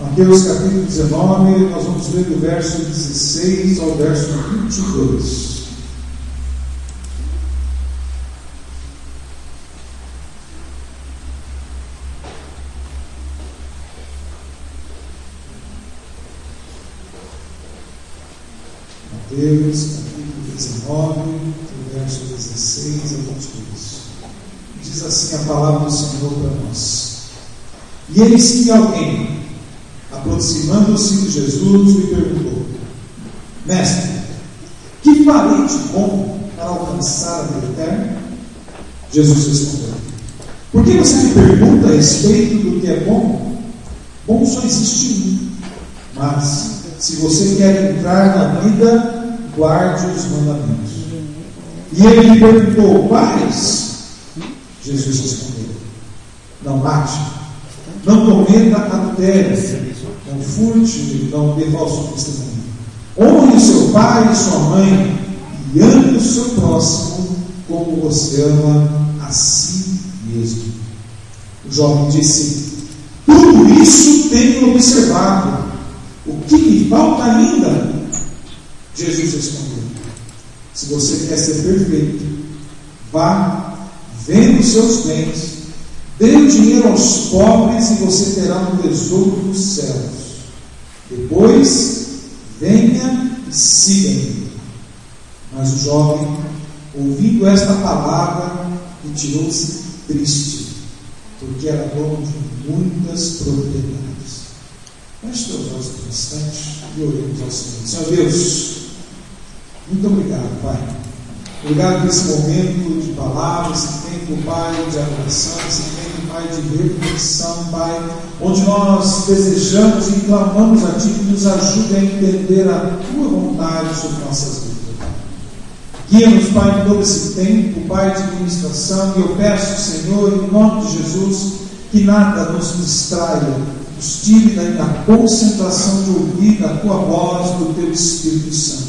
Mateus capítulo 19, nós vamos ler do verso 16 ao verso 22. Mateus capítulo 19, do verso 16 ao 22. Diz assim a palavra do Senhor para nós. E eis que alguém, aproximando-se de Jesus, lhe perguntou: Mestre, que farei de bom para alcançar a vida eterna? Jesus respondeu: Por que você me pergunta a respeito do que é bom? Bom só existe um. Mas, se você quer entrar na vida, guarde os mandamentos. E ele lhe perguntou: Quais? Jesus respondeu: Não mate, não cometa adultério, não furte, não dê falso testemunho. Honre seu pai e sua mãe e ame o seu próximo como você ama a si mesmo. O jovem disse: Tudo isso tenho observado. O que me falta ainda? Jesus respondeu: Se você quer ser perfeito, vá, venda os seus bens, dê o dinheiro aos pobres e você terá um tesouro nos céus. Depois, venha e siga-me. Mas o jovem, ouvindo esta palavra, retirou-se triste, porque era dono de muitas propriedades. Feche teus olhos um instante e oremos ao Senhor. Senhor Deus, muito obrigado, Pai. Obrigado por esse momento de palavras, esse tempo, Pai, de adoração, esse tempo, Pai, de reflexão, Pai, onde nós desejamos e clamamos a Ti que nos ajude a entender a Tua vontade sobre nossas vidas. Guia-nos, Pai, em todo esse tempo, Pai, de ministração, e eu peço, Senhor, em nome de Jesus, que nada nos distraia, nos tire da concentração de ouvir a Tua voz, do Teu Espírito Santo.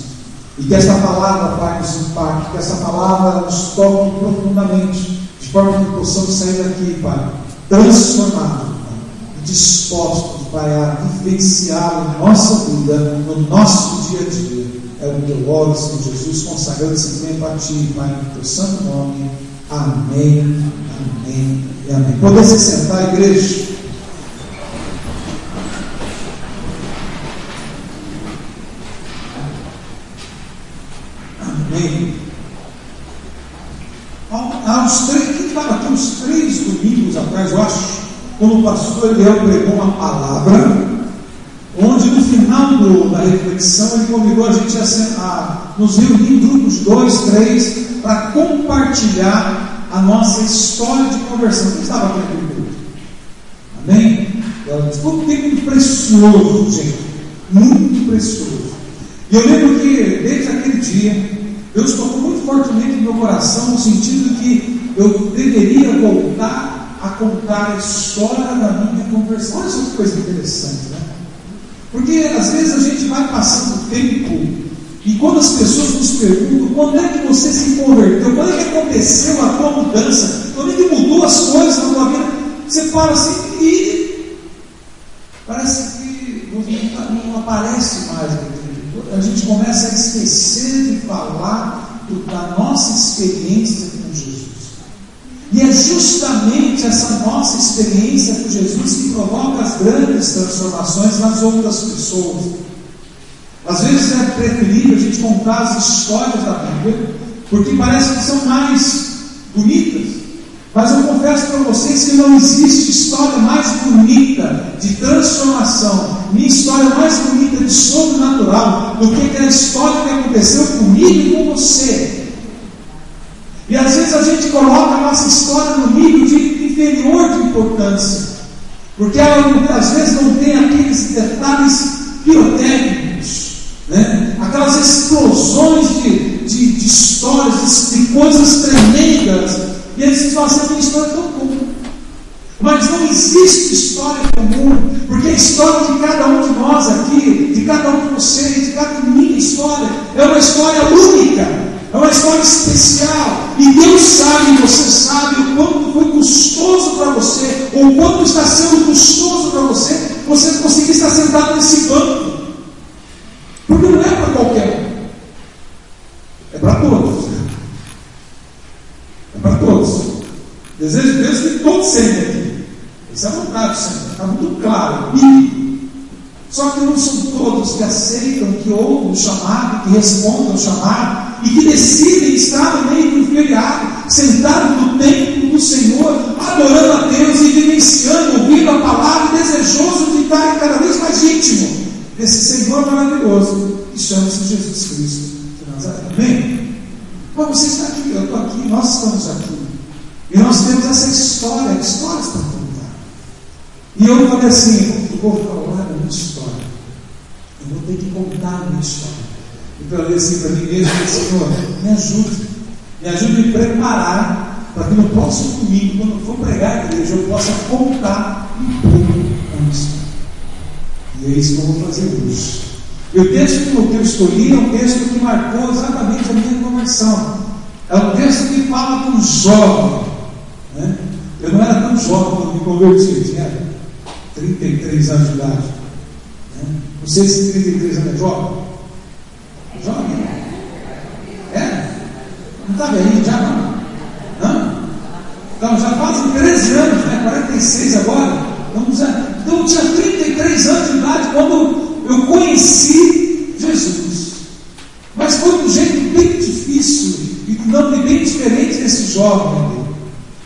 E que esta palavra, Pai, nos impacte, que essa palavra nos toque profundamente, de forma que possamos sair daqui, Pai, transformados, e dispostos, Pai, a vivenciar a nossa vida, no nosso dia a dia. É o que eu oro, Senhor Jesus, consagrando esse tempo a Ti, Pai, no Teu santo nome. Amém, amém e amém. Poder se sentar, igreja. Quando o pastor Eliel pregou uma palavra, onde no final do, da reflexão ele convidou a gente a, a nos reunir em grupos dois, três, para compartilhar a nossa história de conversão. Quem estava aqui grupo? Amém? Foi um tempo precioso, gente. Muito precioso. E eu lembro que desde aquele dia, Deus tocou muito fortemente no meu coração, no sentido que eu deveria voltar a contar a história da minha conversão. Olha só que coisa interessante, né? Porque às vezes a gente vai passando tempo e quando as pessoas nos perguntam quando é que você se converteu, quando é que aconteceu a tua mudança, quando é que mudou as coisas na tua vida, você fala assim e parece que não, não aparece mais. A gente começa a esquecer de falar da nossa experiência e é justamente essa nossa experiência com Jesus que provoca as grandes transformações nas outras pessoas. Às vezes é preferível a gente contar as histórias da Bíblia, porque parece que são mais bonitas. Mas eu confesso para vocês que não existe história mais bonita de transformação, nem história mais bonita de sobrenatural do que aquela história que aconteceu comigo e com você. E às vezes a gente coloca a nossa história no nível de inferior de importância, porque ela às vezes não tem aqueles detalhes pirotécnicos, né? aquelas explosões de, de, de histórias, de, de, coisas tremendas, e eles se passam uma história tão comum. Mas não existe história comum, porque a história de cada um de nós aqui, de cada um de vocês, de cada minha história, é uma história única, é uma história especial. E Deus sabe, você sabe o quanto foi custoso para você, ou quanto está sendo custoso para você, você conseguir estar sentado nesse banco. Porque não é para qualquer um, é para todos. Desejo de Deus que todos sentem aqui. Essa é vontade do Senhor, está muito claro, bíblico. Só que não são todos que aceitam, que ouvem o chamado, que respondem ao chamado e que decidem estar no meio do feriado, sentado no templo do Senhor, adorando a Deus e vivenciando, ouvindo a palavra, desejoso de estar cada vez mais íntimo desse Senhor maravilhoso que chama-se Jesus Cristo. Amém? Mas você está aqui, eu estou aqui, nós estamos aqui. E nós temos essa história, histórias para contar. E eu falei assim, eu vou falar da minha história. Eu vou ter que contar a minha história. Então eu falei assim para mim mesmo, Senhor, me ajude. Me ajude a me preparar para que no próximo domingo, quando eu for pregar a igreja, eu possa contar um pouco a minha história. E é isso que eu vou fazer hoje. E o texto que eu escolhi é um texto que marcou exatamente a minha conversão. É um texto que fala com jovem. Eu não era tão jovem quando me converti, tinha 33 anos de idade. Né? Não sei se 33 anos é jovem. Jovem? É? Não está velhinho já não? não? Então já fazem 13 anos, né? 46 agora. Vamos já, então eu tinha 33 anos de idade quando eu conheci Jesus. Mas foi de um jeito bem difícil e não bem diferente desse jovem.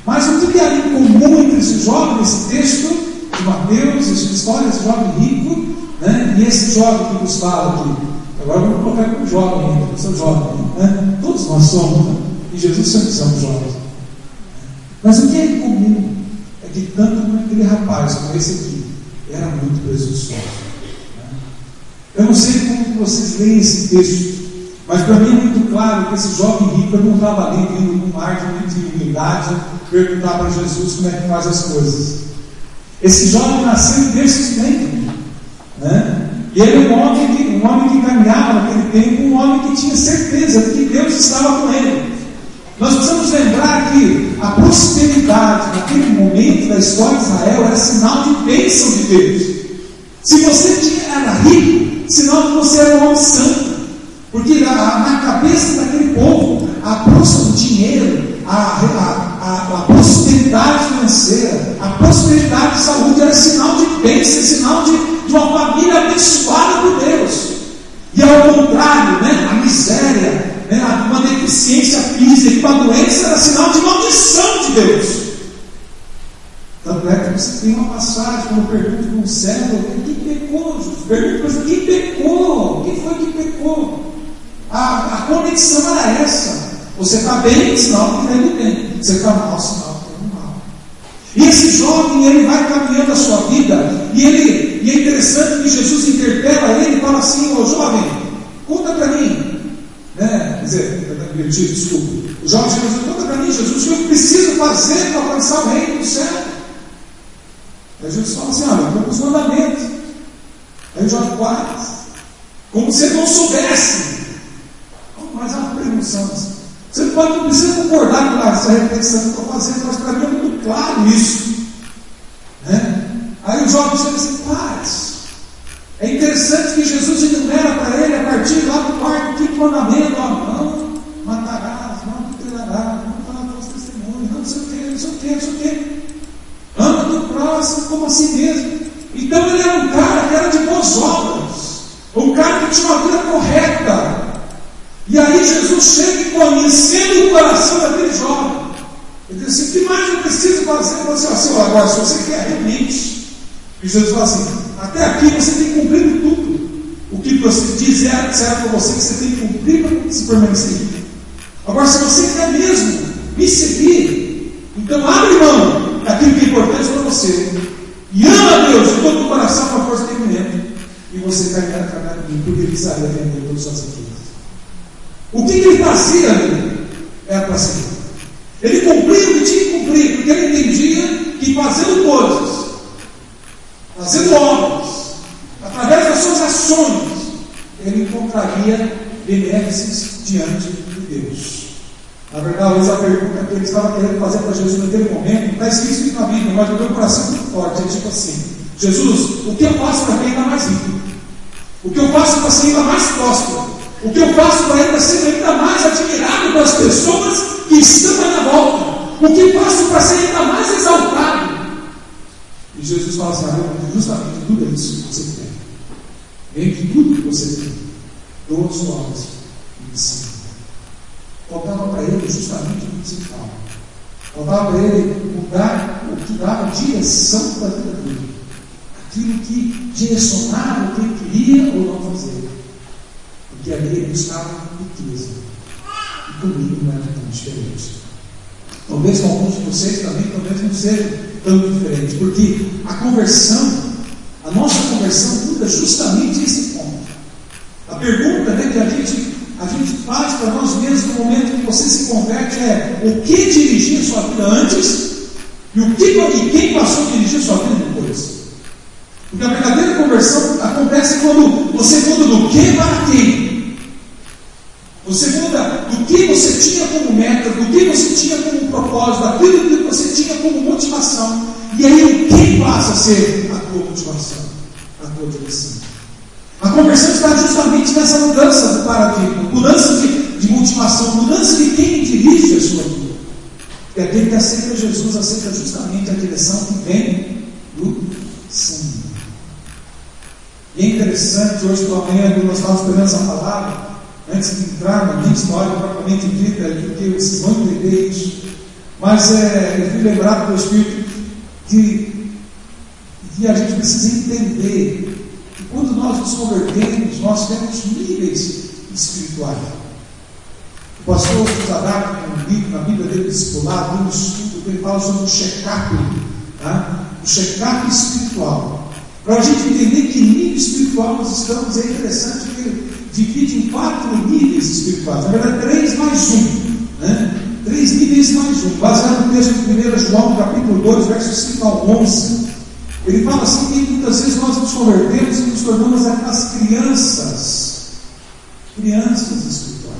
Mas o que há em comum entre esse jovem, esse texto de Mateus, essa história desse jovem rico, né, e esse jovem que nos fala aqui? Agora vamos colocar como jovem ainda, eu sou jovem, né? todos nós somos, né? e Jesus sempre somos jovens. Mas o que é comum é que tanto aquele rapaz como esse aqui era muito presunçoso. Né? Eu não sei como vocês leem esse texto, mas para mim é muito claro que esse jovem rico não estava ali vindo com ar de humildade perguntar para Jesus como é que faz as coisas. Esse jovem nasceu em né? E ele é um homem, que, um homem que caminhava naquele tempo, um homem que tinha certeza de que Deus estava com ele. Nós precisamos lembrar que a prosperidade naquele momento da história de Israel era sinal de bênção de Deus. Se você tinha, era rico, sinal que você era um homem santo. Porque na, na cabeça daquele povo, a próxima do dinheiro, a, a, a, a, prosperidade financeira, a prosperidade de saúde era sinal de bênção, sinal de, de uma família abençoada por Deus. E ao contrário, né, a miséria, né, uma deficiência física, uma doença era sinal de maldição de Deus. Tanto é que você tem uma passagem, quando pergunta para um servo, quem pecou? Pergunta para quem pecou? Quem foi que pecou? A, a conexão era essa. Você está bem, sinal que indo bem. Você está mal, sinal que indo mal. E esse jovem, ele vai caminhando a sua vida, e, ele, e é interessante que Jesus interpela ele e fala assim, ô jovem, conta para mim, né? Quer dizer, divertido, desculpa. O jovem Jesus, conta para mim, Jesus, o que eu preciso fazer para alcançar o reino do céu? Aí Jesus fala assim, olha, vamos os mandamentos. Aí o jovem, quais? Como se ele não soubesse. Mas há uma. Você pode, não precisa concordar com essa reflexão que estou fazendo, mas para mim é muito claro isso. Né? Aí o jovem chega assim, paz. É interessante que Jesus enumera para ele, a partir lá do quarto, quinto mandamento, ó, não matarás, não adulterarás, não falarás testemunho, não sei o que, não sei o que, não sei o que. Ama do próximo como a si mesmo. Então ele era um cara que era de boas obras, um cara que tinha uma vida correta. E aí Jesus chega conhecendo o coração daquele jovem. Ele diz assim: o que mais eu preciso fazer? Você assim, agora, se você quer realmente. E Jesus fala assim: até aqui você tem cumprido tudo. O que você diz é certo para você que você tem que cumprir para se permanecer. Agora, se você quer mesmo me seguir, então abre mão daquilo que é importante para você. E ama Deus de todo o coração com a força do entendimento. E você cairá no mim, porque ele sabia vender todas as suas riquezas. O que, que ele fazia ali? Era para seguir. Ele cumpria o que tinha que cumprir, porque ele entendia que fazendo coisas, fazendo obras, através das suas ações, ele encontraria benesses diante de Deus. Na verdade, a pergunta que ele estava querendo fazer para Jesus naquele momento, está escrito na Bíblia, mas no meu coração é muito forte. É tipo assim: Jesus, o que eu faço para ainda mais rico? O que eu faço para ser ainda mais próspero? O que eu faço para ainda ser ainda mais admirado pelas pessoas que estão à minha volta? O que faço para ser ainda mais exaltado? E Jesus fala assim: ah, justamente tudo isso que você tem. De tudo que você tem. Dou as suas e ensina. Faltava para ele justamente o principal. Faltava para ele mudar o que dava direção para a vida dele. Aquilo que direcionava o que ele queria ou não fazer. Porque ali estava riqueza. E comigo não era tão diferente. Talvez com alguns de vocês também, talvez não seja tão diferente. Porque a conversão, a nossa conversão muda justamente esse ponto. A pergunta né, que a gente a gente faz para nós mesmos no momento que você se converte é o que dirigir a sua vida antes e o que e quem passou a dirigir a sua vida depois. Porque a verdadeira conversão acontece quando você muda do que para quem. Você muda do que você tinha como meta, do que você tinha como propósito, daquilo que você tinha como motivação. E aí o que passa a ser a tua motivação, a tua direção. A conversão está justamente nessa mudança do paradigma, mudança de, de motivação, mudança de quem dirige a sua vida. E aquele que aceita Jesus aceita justamente a direção que vem do Senhor. E é interessante, hoje pela manhã, nós estávamos esperando essa palavra, antes de entrar na minha história propriamente dita, porque vocês vão entender isso, mas é, eu fui lembrado pelo Espírito que, que a gente precisa entender quando nós nos convertemos, nós temos níveis espirituais. O pastor Zadar, na Bíblia dele, discipulado, um estudo, ele fala sobre o check-up, tá? o check-up espiritual. Para a gente entender que nível espiritual nós estamos, é interessante que divide em quatro níveis espirituais. Na verdade, três mais um. Né? Três níveis mais um. Baseado no texto de 1 João, capítulo 2, versos 5 ao 11. Ele fala assim que muitas vezes nós nos convertemos e nos tornamos aquelas crianças, crianças espirituais.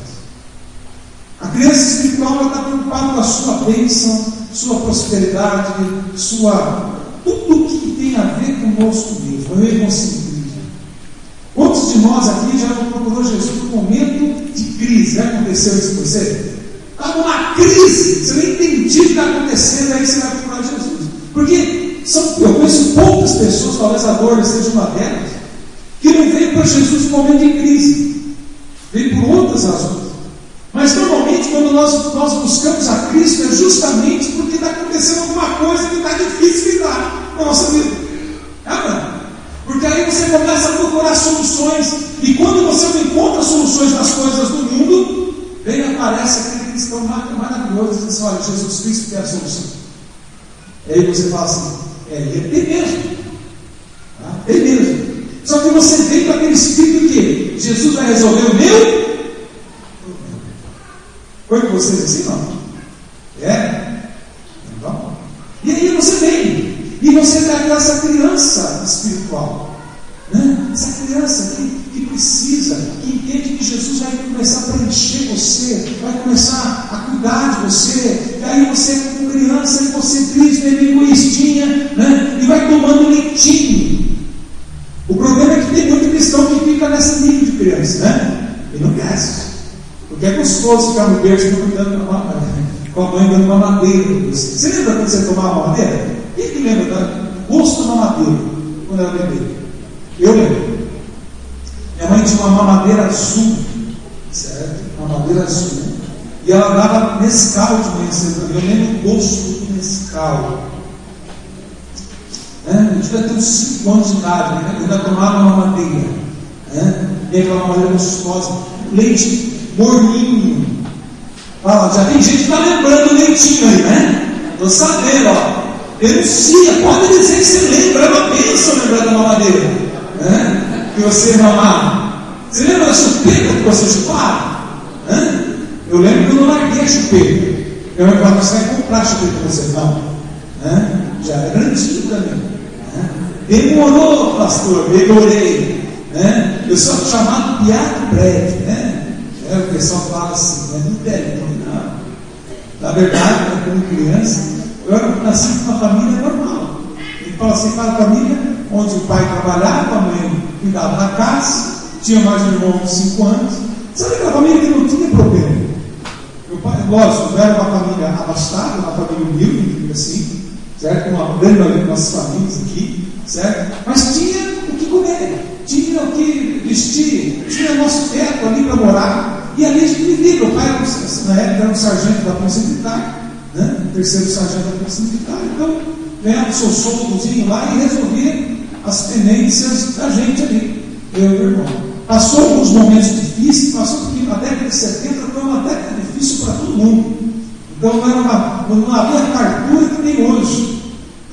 A criança espiritual está preocupada com a sua bênção, sua prosperidade, sua tudo o que tem a ver conosco mesmo, o egocentrismo. Quantos de nós aqui já não procurou Jesus no momento de crise? Já aconteceu isso com você? Está numa crise, você não entende o que está acontecendo, aí você vai procurar Jesus. Porque são, eu conheço poucas pessoas, talvez a dor seja uma delas, que não vem para Jesus no momento de crise, vem por outras razões. Mas normalmente, quando nós, nós buscamos a Cristo, é justamente porque está acontecendo alguma coisa que está difícil de dar na nossa vida. É, porque aí você começa a procurar soluções, e quando você não encontra soluções nas coisas do mundo, vem aparece aquele cristão maravilhoso e diz Olha, Jesus Cristo tem a solução. E aí você fala assim: é, ele mesmo. Tá? Tem mesmo. Só que você vem com aquele espírito que Jesus vai resolver o meu Foi com vocês assim, não? É? Então, e aí você vem. E você pega essa criança espiritual. Né? Essa criança que, que precisa, que entende que Jesus vai começar a preencher você, vai começar a cuidar de você. E aí você, como criança, egocentrismo, é egoístinha, né? e vai tomando leitinho. O problema é que tem muito cristão que fica nesse nível de criança, né? E não cresce. Porque é gostoso ficar no berço com a mãe dando uma madeira. Você lembra quando você tomava uma madeira? Quem que lembra do gosto da madeira quando era bebê? Eu lembro. Minha mãe tinha uma mamadeira azul, certo? Uma madeira azul. E ela dava mescal de manhã cedo. Eu lembro o gosto do mescal. Né? Eu devia ter uns 5 anos de idade, né? eu ainda tomava uma madeira. Né? E aquela madeira gostosa. Leite morninho. Ah, já tem gente que está lembrando o leitinho aí, né? Estou sabendo, ó. Denuncia, pode dizer que você lembra, é uma bênção lembrar da mamadeira né? que você mamava. Você lembra da chupeta que você chupava? Né? Eu lembro que eu não larguei a chupeta. Eu me falava, você vai comprar a chupeta para você não. Né? Já era antigo também. Né? Demorou, pastor, demorei. Né? Eu sou chamado piado breve. Né? É, o pessoal fala assim, né? não deve, não. Na verdade, né, como criança, eu nasci numa família normal. Ele fala assim, para a família onde o pai trabalhava, a mãe cuidava da casa, tinha mais um irmão de 5 anos. Sabe aquela família que não tinha problema? pai, lógico, era uma família abastada, uma família humilde, assim, certo? Como a grande maioria das nossas famílias aqui, certo? Mas tinha o que comer, tinha o que vestir, tinha nosso teto ali para morar, e ali a gente vivia. Meu pai, na época, era um sargento da Polícia Militar, né? o terceiro sargento da Polícia Militar, então ganhava o seu soldozinho lá e resolvia as pendências da gente ali, eu e meu irmão. Passou alguns momentos difíceis, passou porque na década de 70 foi uma década difícil para todo mundo. Então não, era uma, não havia fartura que nem hoje,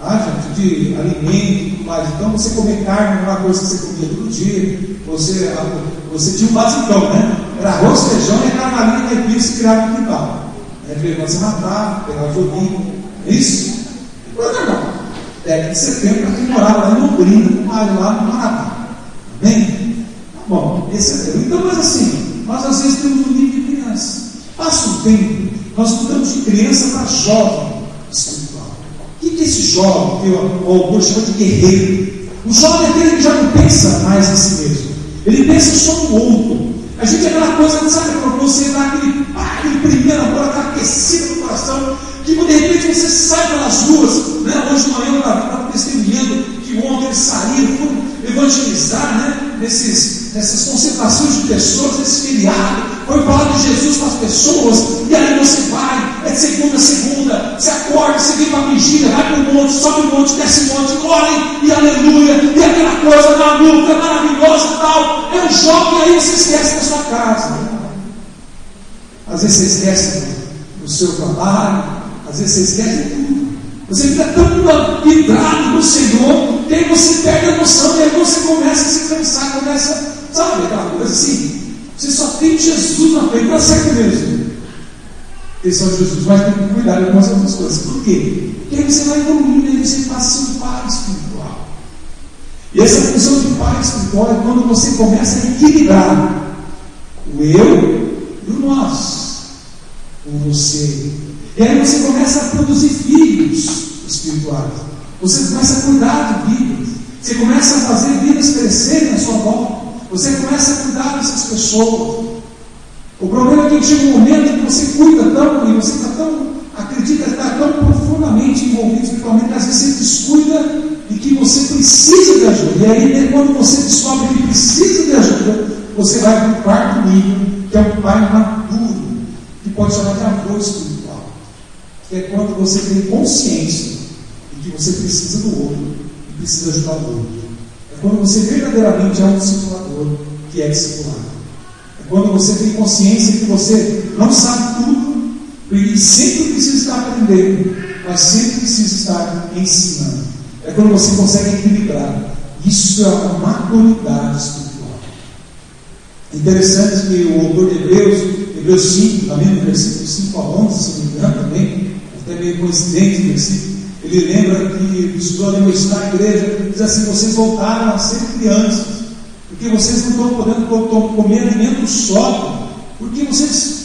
tá, gente, de alimento e tudo mais. Então você comer carne era uma coisa que você comia todo dia, você, você tinha um basicão, né? Era arroz, feijão e aquela galinha caipira que se criava no quintal. É, você matava, pegava joguinho, é isso? Coisa normal. Década de 70, quem morava lá em Londrina, no mar, lá no Maratá. Amém? Tá bom, esse é Deus. Então, mas assim, nós às vezes temos um nível de criança. Passa o tempo, nós mudamos de criança para jovem espiritual. O que é esse jovem que o autor chama de guerreiro? O jovem é aquele que já não pensa mais em si mesmo. Ele pensa só no outro. A gente é aquela coisa, sabe, para você dar aquele, aquele primeiro amor, aquela aquecida no coração, que de repente você sai pelas ruas, né? hoje de manhã eu estava testemunhando que eles saíram, foram evangelizar, né? Nesses, nessas concentrações de pessoas, nesse feriado, foi falar de Jesus para as pessoas, e aí você vai, é de segunda a segunda, você acorda, você vem para a vigília, vai para o monte, sobe o monte, desce o monte, orem, e aleluia, e aquela coisa maluca, maravilhosa e tal. É um jovem aí você esquece da sua casa. Às vezes você esquece do seu trabalho, às vezes você esquece de tudo. Você fica tão vidrado no Senhor, que aí você perde a noção, e aí você começa a se cansar, começa, sabe, aquela coisa assim. Você só tem Jesus na frente, está certo mesmo. Esse é o Jesus, mas tem que cuidar de algumas outras coisas. Por quê? Porque aí você vai evoluindo, aí você passa um pai espiritual. E essa função de pai espiritual é quando você começa a equilibrar o eu e o nós, o você. E aí você começa a produzir filhos espirituais. Você começa a cuidar de vidas. Você começa a fazer vidas crescerem à sua volta. Você começa a cuidar dessas pessoas. O problema é que chega um momento que você cuida tão e você está tão, acredita que está tão profundamente envolvido espiritualmente que às vezes você descuida e que você precisa de ajuda. E aí, né, quando você descobre que precisa de ajuda, você vai para o quarto nível, que é um pai maduro, que pode chamar de avô espiritual. É quando você tem consciência de que você precisa do outro e precisa ajudar o outro. É quando você verdadeiramente é um discipulador que é discipulado. É quando você tem consciência que você não sabe tudo e sempre precisa estar aprendendo, mas sempre precisa estar ensinando. É quando você consegue equilibrar. Isso é uma maturidade espiritual. Interessante que o autor de Hebreus, Hebreus 5, também no versículo 5 a 11, se não me engano, também, até meio coincidente o versículo, ele lembra que estudou a universidade na igreja, diz assim: vocês voltaram a ser crianças, porque vocês não estão podendo comer alimento sólido, porque vocês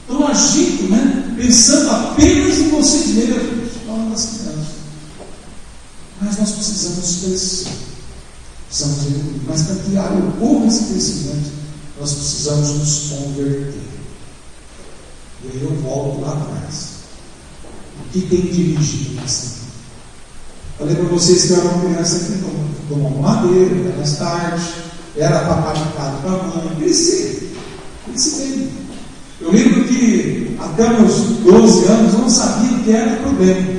estão agindo, né, pensando apenas em vocês mesmos, falando das crianças. Mas nós precisamos crescer, precisamos evoluir, mas para que ocorra esse crescimento, nós precisamos nos converter. E aí eu volto lá atrás que tem dirigido assim. Falei para vocês que eu era uma criança que tomava madeira, era tarde, era paparicado para a mãe, cresci, cresci bem. Eu lembro que até meus 12 anos eu não sabia o que era problema.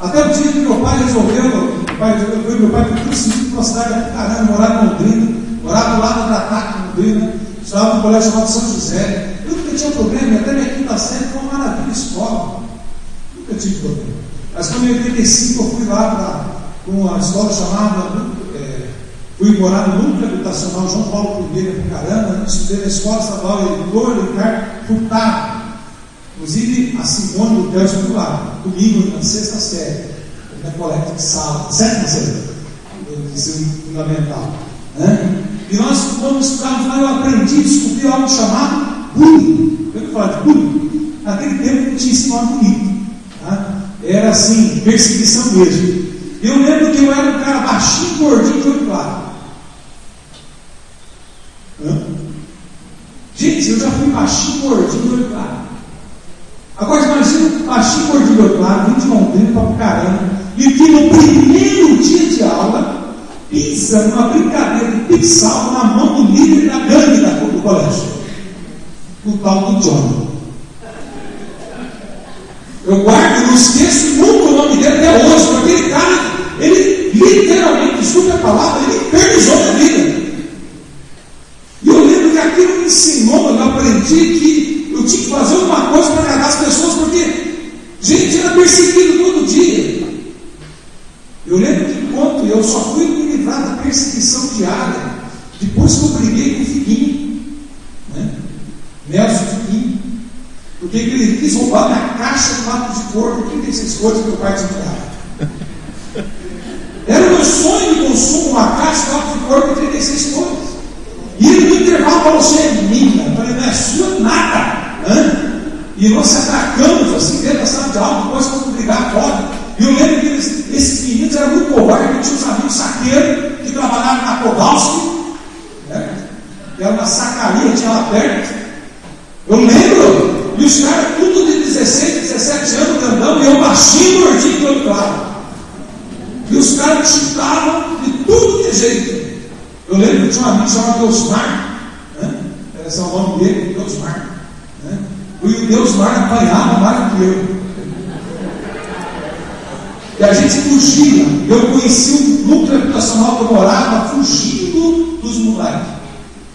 Até o dia que meu pai resolveu, meu pai, eu, meu pai foi transferido para uma cidade caramba, morava em Londrina, morava lá no em Londrina, estava no colégio chamado São José. Eu nunca tinha problema, até minha quinta série foi uma maravilha escola. Nunca tive problema. Mas quando em 85 eu fui lá para uma escola chamada, é, fui morar no núcleo habitacional João Paulo I em Pucarana, estudei na escola estadual Editor Ricardo Furtado. Inclusive a Simone do Theo estudou lá, comigo na sexta série, na coleta de sala, sétima série, ensino fundamental. Né? E nós, quando estudávamos lá, eu aprendi a descobrir algo chamado bullying. Eu falar de bullying. Naquele tempo não tinha esse nome bonito. Era assim, perseguição mesmo. Eu lembro que eu era um cara baixinho, gordinho, de olho claro. Gente, eu já fui baixinho, gordinho, olho claro. de Rio Claro, vim de Londrina para Pucarana, e que no primeiro dia de aula, pisa numa brincadeira de pixal na mão do líder da gangue do colégio, o tal do John. Eu guardo, não esqueço nunca o nome dele até hoje, porque aquele cara, ele literalmente, desculpe a palavra, ele infernizou a vida. E eu lembro que aquilo me ensinou, eu aprendi que eu tinha que fazer alguma coisa para agradar as pessoas, porque gente era perseguido todo dia. Eu lembro que quando eu só fui me livrar da perseguição diária, depois que eu briguei com o Figuinho, né? Nelson Figuinho, porque ele quis roubar minha caixa de lápis de cor por 36 coisas que meu pai tinha dado. Era o meu sonho de consumo, uma caixa de lápis de cor por 36 coisas. E ele no intervalo falou assim, é minha. Eu falei, não é sua nada. Né? E nós se atacamos assim dentro da sala de aula, depois vamos brigar fora. E eu lembro que eles, esses meninos eram muito covardes, tinha uns amigos saqueiros que trabalhavam na Kowalski, né? que era uma sacaria, tinha lá perto. Eu lembro, e os caras tudo de 16, 17 anos grandão, e eu baixinho, gordinho, todo claro. E os caras chutavam de tudo que é jeito. Eu lembro que um chamado Deusmar, né? esse é o nome dele, Deusmar. Né? E o Deusmar apanhava mais do que eu. E a gente fugia. Eu conheci o núcleo habitacional que eu morava fugindo dos moleques.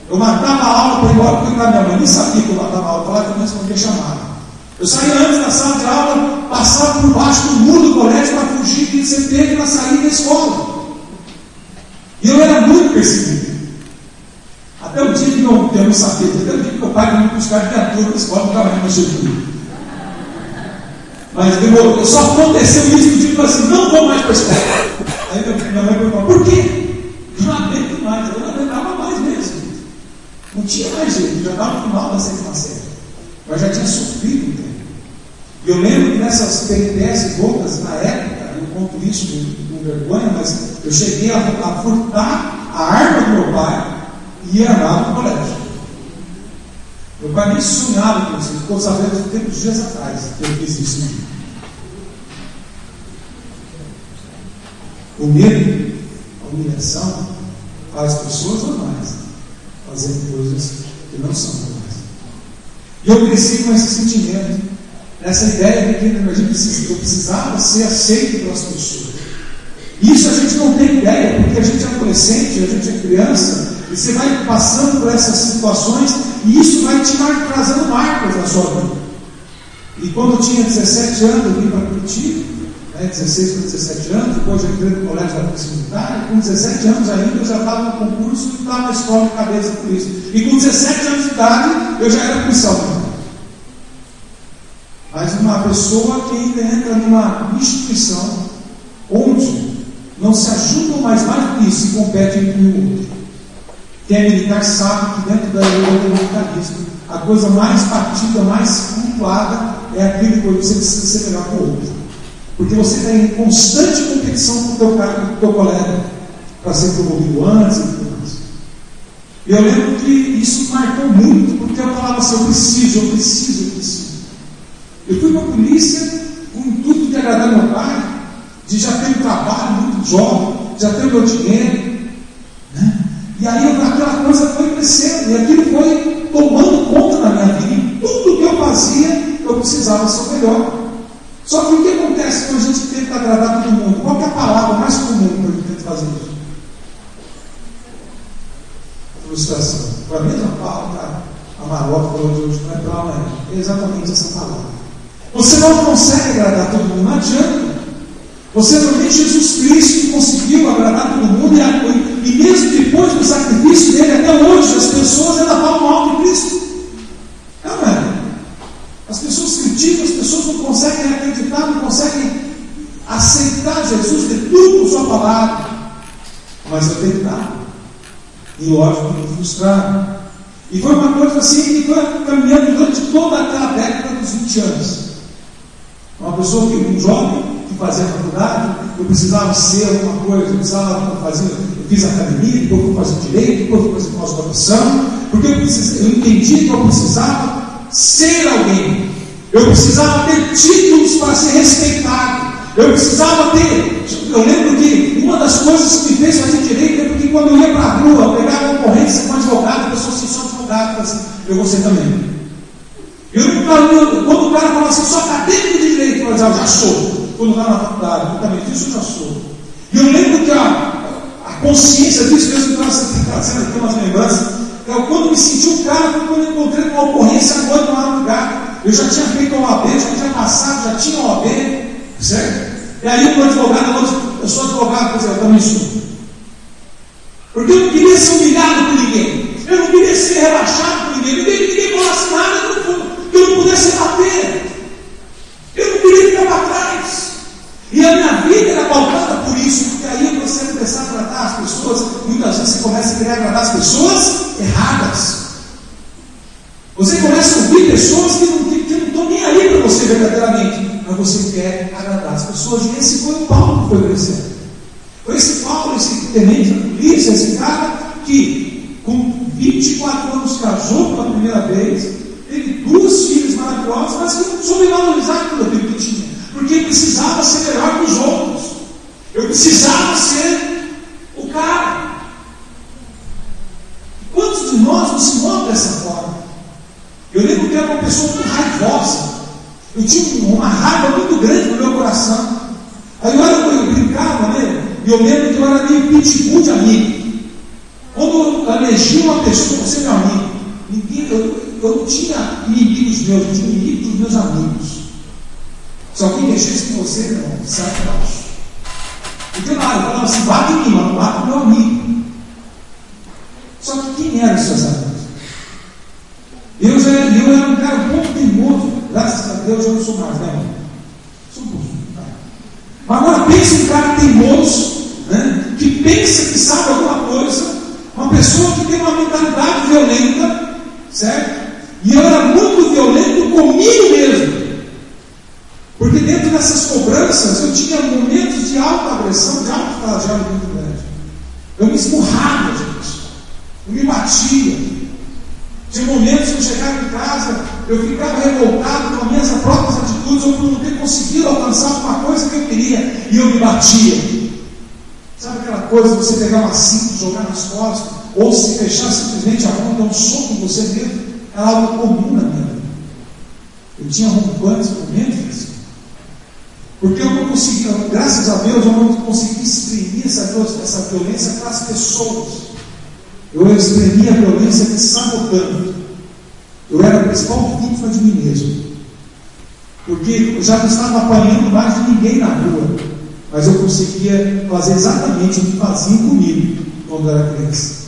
Eu matava a aula para ir embora porque minha mãe nem sabia que eu matava a aula, para lá que eu não respondia chamada. Eu saía antes da sala de aula, passava por baixo do muro do colégio para fugir de ser na saída da escola. E eu era muito perseguido. Até o dia que meu, eu não sabia, até o dia que meu pai me buscar de viatura na escola, nunca mais mexeu comigo. Mas demorou, só aconteceu isso que eu assim, não vou mais para a escola. Aí minha mãe perguntou, por quê? Não aguento mais, eu não aguentava mais mesmo. Não tinha mais jeito, já estava no final da sétima série. Mas já tinha sofrido um tempo. E eu lembro que nessas peripécias loucas, na época, eu conto isso com, vergonha, mas eu cheguei a, a furtar a arma do meu pai e ia armado no colégio. Meu pai nem sonhava com isso, ficou sabendo de tempos dias atrás que eu fiz isso. O medo, a humilhação, faz pessoas normais fazendo coisas que não são normais. E eu cresci com esse sentimento, nessa ideia de que eu precisava ser aceito pelas pessoas. Isso a gente não tem ideia, porque a gente é adolescente, a gente é criança, e você vai passando por essas situações, e isso vai te mar trazendo marcas na sua vida. E quando eu tinha 17 anos, eu vim para Curitiba, né, 16 para 17 anos, depois eu entrei no colégio da Polícia Militar, com 17 anos ainda eu já estava no concurso e estava na escola de cabeça da polícia. E com 17 anos de idade, eu já era policial. Mas uma pessoa que ainda entra numa instituição onde não se ajudam mais mais que isso e competem um com o outro. Quem é militar sabe que dentro da militarismo, a coisa mais partida, mais pontuada é aquele que você precisa ser melhor que o outro. Porque você está em constante competição com o teu, com o teu colega para ser promovido antes e tudo mais. Eu lembro que isso marcou muito, porque eu falava assim, eu preciso, eu preciso, eu preciso. Eu fui para a polícia com o intuito de agradar meu pai, de já ter um trabalho muito jovem, já ter o meu dinheiro. E aí aquela coisa foi crescendo, e aquilo foi tomando conta da minha vida. E tudo que eu fazia, eu precisava ser o melhor. Só que o que acontece quando a gente tenta agradar todo mundo? Qual é a palavra mais comum para a gente tenta fazer isso? Frustração. Foi a mesma palavra a Marota falou de hoje, não é para é exatamente essa palavra. Você não consegue agradar todo mundo, não adianta. Você tem Jesus Cristo que conseguiu agradar todo mundo e, e mesmo depois do sacrifício dele, até hoje, as pessoas ainda falam mal de Cristo. É? As pessoas criticam, as pessoas não conseguem acreditar, não conseguem aceitar Jesus de tudo com sua palavra. Mas eu tentava. E lógico que me frustraram. E foi uma coisa assim que foi caminhando durante toda aquela década dos 20 anos. Uma pessoa que, um jovem fazia faculdade, eu precisava ser alguma coisa, eu precisava fazer, eu fiz academia, depois fui fazer direito, depois fui fazer pós-graduação, porque eu, precis, eu entendi que eu precisava ser alguém. Eu precisava ter títulos para ser respeitado. Eu precisava ter. Eu lembro que uma das coisas que me fez fazer direito é porque quando eu ia para a rua, pegava uma ocorrência com advogado, a pessoa assim, só advogado, assim, eu vou ser também. Eu, quando o cara falava assim, sou acadêmico de direito, eu já sou. Quando estava na faculdade, eu disso eu já sou. E eu lembro que a, a consciência disso mesmo estava sendo aqui umas lembranças. Eu, quando me senti um cara, quando eu encontrei uma ocorrência noite no lugar, eu já tinha feito a OAB, já tinha passado, já tinha OAB, certo? E aí o advogado, eu sou advogado, pois eu também sou. Porque eu não queria ser humilhado por ninguém. Eu não queria ser rebaixado por ninguém. Ninguém, ninguém falasse nada que eu não pudesse bater. Eu queria ficar para trás. E a minha vida era pautada por isso, porque aí você começar a tratar as pessoas, muitas vezes você começa a querer agradar as pessoas erradas. Você começa a ouvir pessoas que não, que, que não estão nem aí para você verdadeiramente, mas você quer agradar as pessoas. E esse foi o Paulo que foi crescendo. Foi esse Paulo, esse tenente da polícia, esse cara que com 24 anos casou pela primeira vez, teve duas filhas maravilhosas, mas que valorizar tudo aquilo que tinha, porque precisava ser melhor que os outros. Eu precisava ser o cara. Quantos de nós não se move dessa forma? Eu lembro que era uma pessoa muito raivosa. Eu tinha uma raiva muito grande no meu coração. Aí eu, era, eu brincava, né? E eu lembro que eu era meio pitbull de amigo. Quando eu elegia uma pessoa, você é meu amigo. Ninguém, eu, eu não tinha inimigos meus, eu tinha inimigos dos meus amigos. Se alguém mexesse com você, irmão, sai baixo. Porque lá, eu falava assim, bate em mim, mas não bate no meu amigo. Só que quem eram os seus amigos? Eu, já, eu era um cara pouco teimoso, graças a Deus eu não sou mais, né? Sou um pouquinho, tá? Mas agora pense um cara teimoso, né, que pensa que sabe alguma coisa, uma pessoa que tem uma mentalidade violenta, certo? E eu era muito violento comigo mesmo. Porque dentro dessas cobranças eu tinha momentos de alta agressão, de alto flagelo muito grande. Eu me esmurrava, gente. Eu me batia. Tinha momentos que eu chegava em casa, eu ficava revoltado com as minhas próprias atitudes, ou por não ter conseguido alcançar alguma coisa que eu queria, e eu me batia. Sabe aquela coisa de você pegar uma cinta jogar nas costas, ou se fechar simplesmente a mão dar um soco em você mesmo? Era algo comum na minha vida. Eu tinha rompantes momentos assim. Porque eu não conseguia, graças a Deus, eu não consegui exprimir essa, essa violência para as pessoas. Eu exprimia a violência me sabotando. Eu era a principal vítima de mim mesmo. Porque eu já não estava apanhando mais de ninguém na rua. Mas eu conseguia fazer exatamente o que faziam comigo quando era criança.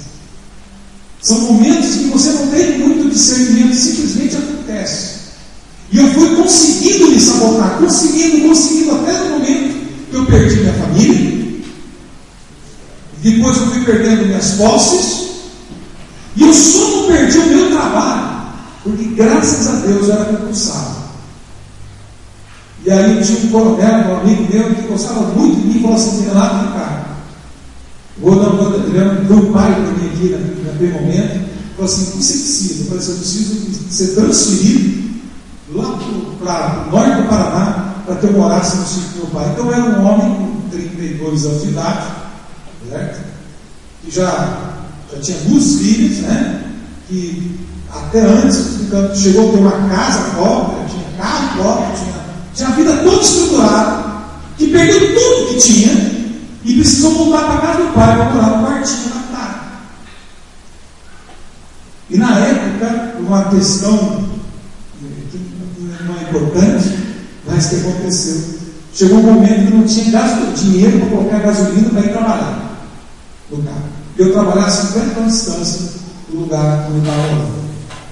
São momentos que você não tem muito discernimento, simplesmente acontece. E eu fui conseguindo me sabotar, conseguindo, conseguindo, até no momento que eu perdi minha família. Depois eu fui perdendo minhas posses. E eu só não perdi o meu trabalho, porque graças a Deus eu era concursado. E aí tinha um coronel, um amigo meu, que gostava muito de mim, falou assim, Renato, cara, vou dar uma foi o pai para mim aqui naquele momento, falou assim, precisa? Eu falei assim, eu preciso ser transferido lá para o norte do Paraná, para que eu morasse no sítio do meu pai. Então eu era um homem com 32 anos de idade, certo? Que já, já tinha duas filhas, né? Que até antes chegou a ter uma casa própria, tinha carro próprio, tinha, tinha a vida toda estruturada, que perdeu tudo que tinha e precisou voltar para casa do pai para morar no quartinho. E na época, uma questão importante, mas que aconteceu. Chegou um momento que não tinha gasto, dinheiro para colocar gasolina para ir trabalhar no carro. Eu trabalhava a 50 km de distância do lugar onde estava morando.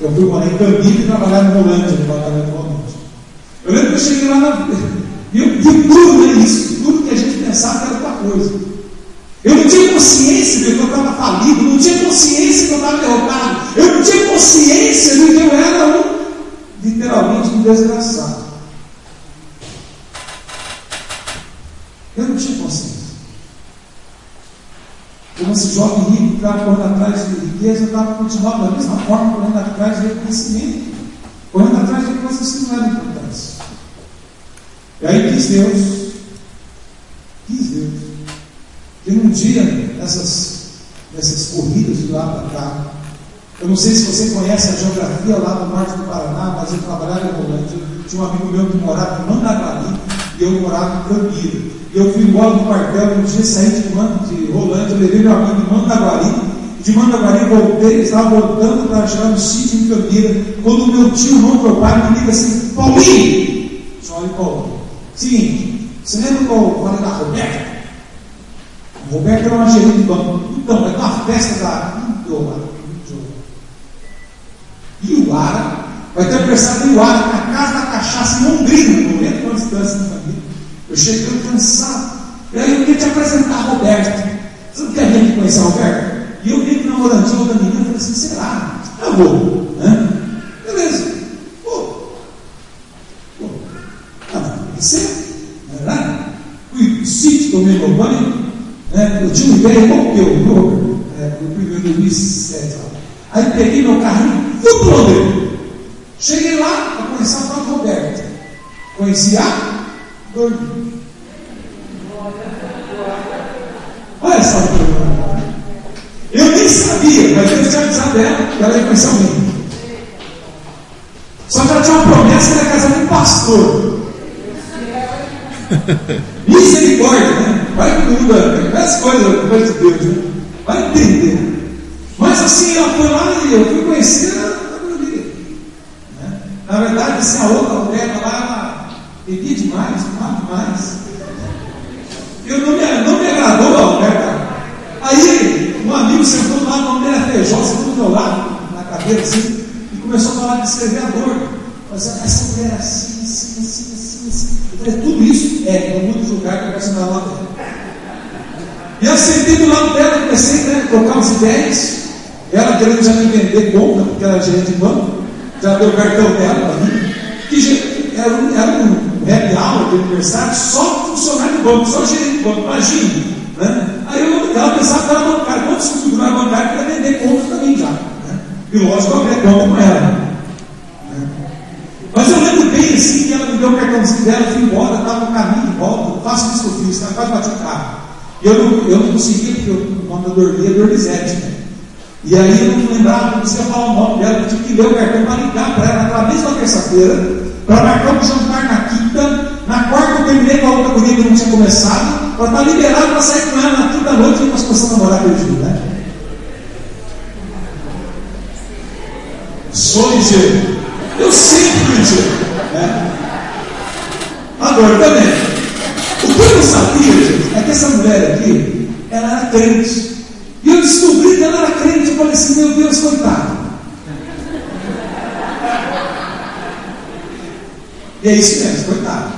Eu fui morar em Campinas e trabalhar no Rolândia, no departamento do Rolândia. Eu lembro que eu cheguei lá na. E eu vi tudo é isso, tudo que a gente pensava era outra coisa. Eu não tinha consciência de que eu estava falido, não tinha consciência que eu estava derrotado, eu não tinha consciência de que eu era um literalmente um desgraçado. Eu não tinha consciência. Como esse jovem rico estava correndo atrás de riqueza, eu estava continuando da mesma forma, correndo atrás de reconhecimento. correndo atrás de coisas que não eram importantes. E aí quis Deus, quis Deus, que num dia, nessas, nessas corridas de lá para cá, eu não sei se você conhece a geografia lá do norte do Paraná, mas eu trabalhava em Rolândia. Tinha um amigo meu que morava em Mandaguari e eu morava em Campira. E eu fui embora do quartel, um dia saí de, de Rolândia, levei meu amigo em Mandaguari. De Mandaguari voltei, estava voltando para chegar no sítio em Campira. Quando o meu tio, irmão, meu pai, me liga assim: Paulinho! Chama Paulo. Seguinte, você lembra qual falei da Roberta? Roberta era uma gerente de banco. Então, é uma festa da. O Ara vai ter aniversário do Ara na casa da cachaça em Londrina, não lembro quantas distância da família. Eu cheguei cansado. E aí eu queria te apresentar Roberto. Você não quer vir aqui conhecer Roberto? E eu vi que namoradinho da menina, falei assim, será? Eu vou. Né? Beleza. Pô. Pô. Ah, tem que. Não é verdade? Fui sítio, tomei meu banho. Né? Eu tinha um velho igual que eu, Robert. É, eu fui em 2007. Aí peguei meu carrinho Fui para Londrina. Cheguei lá para conhecer a Flávia Roberta. Conheci a Dormi. Olha essa pergunta. Eu nem sabia, mas Deus tinha avisado dela que ela ia conhecer alguém. Só que ela tinha uma promessa de casar com um pastor. Misericórdia, né? Vai que muda, as coisas, coisa de Deus, né? Vai entender. Mas assim, ela foi lá e eu fui conhecer a maioria. Né? Na verdade, assim, a outra mulher lá, ela bebia demais, fumava demais. Eu não me, não me agradou a Alberta. Aí, um amigo sentou lá, era Feijó, sentou do meu lado, na cadeira assim, e começou a falar de escrever a dor. Mas essa mulher é assim, assim, assim, assim, assim. Falei, tudo isso é, não mudo julgar que eu quero lá dela. E eu sentei do lado dela, comecei né, a trocar umas ideias. Ela querendo já me vender conta, porque ela é gerente de banco, já deu o cartão dela para mim, que era um, era um de aniversário, só funcionário de banco, só gerente de banco, imagina. Né? Aí eu, ela pensava que era bancário, quando não era bancário, para vender conta também já. Né? E lógico, eu abri conta com ela. Né? Mas eu lembro bem assim deu o cartãozinho dela, eu fui embora, estava no caminho de volta, faço isso que eu fiz, quase bati o carro. E eu não, eu não conseguia, porque o nome da dormia é Dormizete, né? E aí eu não lembrava, não conseguia falar o nome dela, eu tive que ler o cartão para ligar para ela naquela mesma terça-feira, para marcar um jantar na quinta. Na quarta eu terminei com a outra corrida que não tinha começado, para estar liberado para sair com ela na quinta noite e nós começamos a namorar aquele né? Sou ligeiro. Eu sempre ligeiro. Né? Agora também. O que eu sabia, gente, é que essa mulher aqui, ela era crente. E eu descobri que ela era crente. Eu falei assim: meu Deus, coitado. E é isso mesmo, coitado.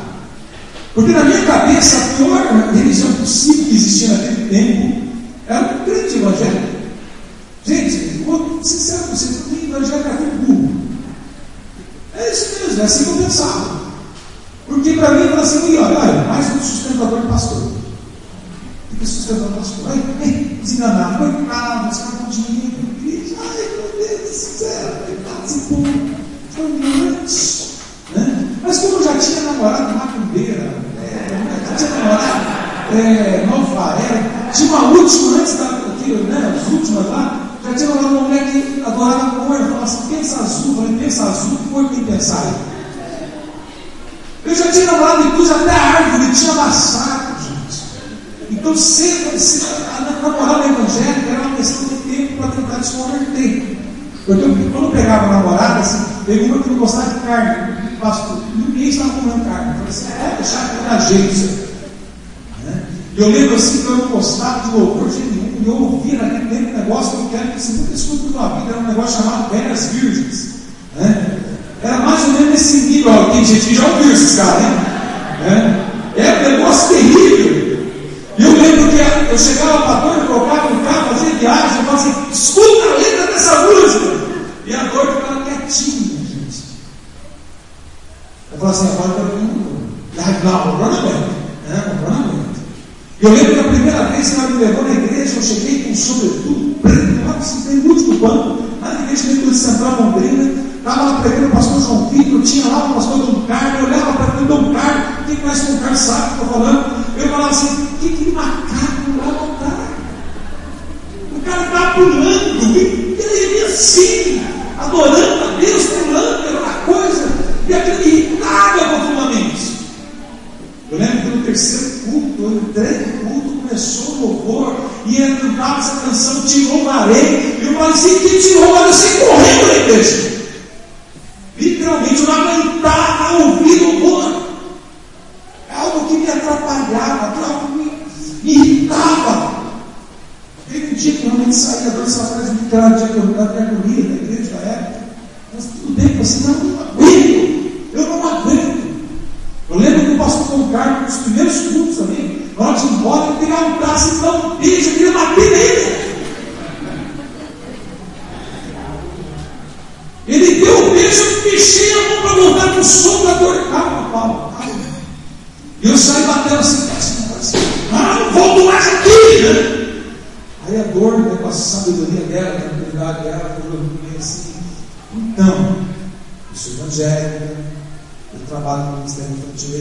Porque na minha cabeça, a pior religião possível que existia naquele tempo era o crente evangélico. Gente, sincero, você não tem evangélico é burro. É isso mesmo, é assim que eu pensava. Porque para mim, falei assim: olha, olha, mais um sustentador de pastor. Fica sustentando pastor. Ai, ai, desenganado, coitado, você vai com dinheiro, igreja, ai meu Deus do céu, coitado ignorantes. Né? Mas como eu já tinha namorado macumbeira, é, já tinha namorado é, Malfaré, tinha uma última antes da, né, as últimas lá, já tinha namorado uma mulher que adorava cor, falava assim, pensa azul, falei, pensa azul, que cor tem aí? Eu já tinha namorado cruz até a árvore, tinha massacre, gente. Então, sempre, sempre namorar o evangélico era uma questão de tempo para tentar se converter. Porque quando eu pegava a namorada, assim, teve uma que não gostava de carne, pastor, ninguém estava comendo carne. Eu falei assim, é deixar que na agência. Né? E eu lembro assim que eu não gostava de louvor de nenhum, e eu ouvia naquele tempo um negócio que eu quero que você nunca escute na vida, era um negócio chamado Velhas Virgens. Né? Era mais ou menos nesse nível, tem gente que já ouviu esses caras? Né? Era um negócio terrível. E eu lembro que eu chegava para a dor, colocava no carro, fazia viagem, eu falava assim, escuta a letra dessa música. E a dor ficava quietinha, gente. Eu falava assim, agora está vindo. Não, agora não aguenta. Né? Agora não aguenta. Eu lembro que a primeira vez que ela me levou na igreja, eu cheguei com um sobretudo preto, lá banco, lá na igreja do Londrina, estava lá pregando o pastor João Vitor, tinha lá o pastor Dom Carlos, eu olhava para aquele Dom Carlos, quem conhece o Dom Carlos sabe o que estou falando, eu falava assim, que que macaco lá não está? O cara está pulando, ele ia assim, adorando a Deus, pulando, era uma coisa, e aquele irritava profundamente. Eu lembro que no terceiro culto, eu entrei no culto, começou o louvor, e ele cantava essa canção, tirou uma areia, e eu falei assim, que tirou uma areia, você correndo na igreja. Minha comida, da igreja da época. Mas tudo bem, eu assim, não, eu não aguento, eu não aguento. Eu lembro que o pastor Tom Carlos, nos primeiros cultos também, na hora de ir embora, ele pegava um braço e dar um beijo, eu queria bater nele. Ele deu o beijo, eu fechei a mão para voltar com o som da dor. Calma, Paulo, calma. E eu saí batendo assim, assim, ah, não volto mais aqui, né? Aí a dor, né, com a sabedoria dela, a tranquilidade dela, falou comigo assim, então, eu sou evangélica, eu trabalho no Ministério Infantil da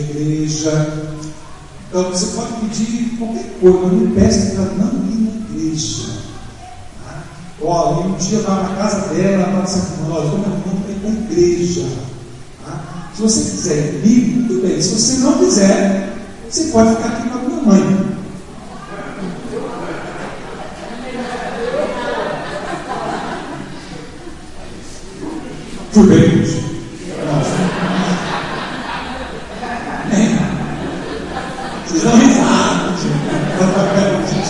Então você pode pedir qualquer coisa, mas me peça para não ir na igreja. Ó, e um dia estava na casa dela, ela estava assim, olha, estou para ir a igreja. Tá? Se você quiser ir, tudo bem. Se você não quiser, você pode ficar aqui com a minha mãe. Tudo bem, Vocês não risaram, gente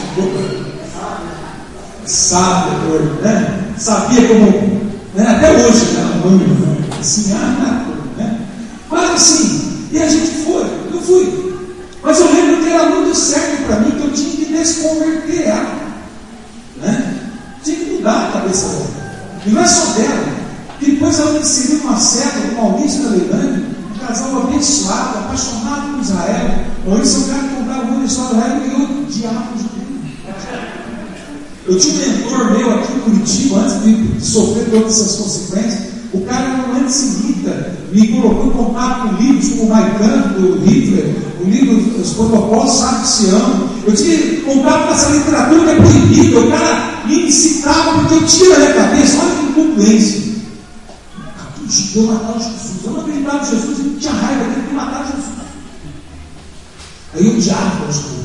sábio, né? sabia como, né? até hoje, né? assim, ah, né? Mas assim, e a gente foi, eu fui. Mas eu lembro que era muito certo para mim que eu tinha que desconverter ela. Né? Tinha que mudar a cabeça dela. E não é só dela. Depois ela me inseriu numa seta com Maurício da Leilândia, um casal abençoado, apaixonado por Israel. Maurício é um cara que comprava do Israel e ganhou o diabo de eu tinha um mentor meu aqui em Curitiba, antes de sofrer todas essas consequências. O cara era um antissemita, me colocou em contato com livros como o Maican, do Hitler, o livro Os Protocolos Sarxiano. Eu tinha contato com essa literatura que é proibida. O cara me incitava porque eu na minha cabeça, olha que incompetência. O judeu matar Jesus. Eu não acreditava em Jesus, eu tinha raiva dele de matar Jesus. Aí eu o judeu.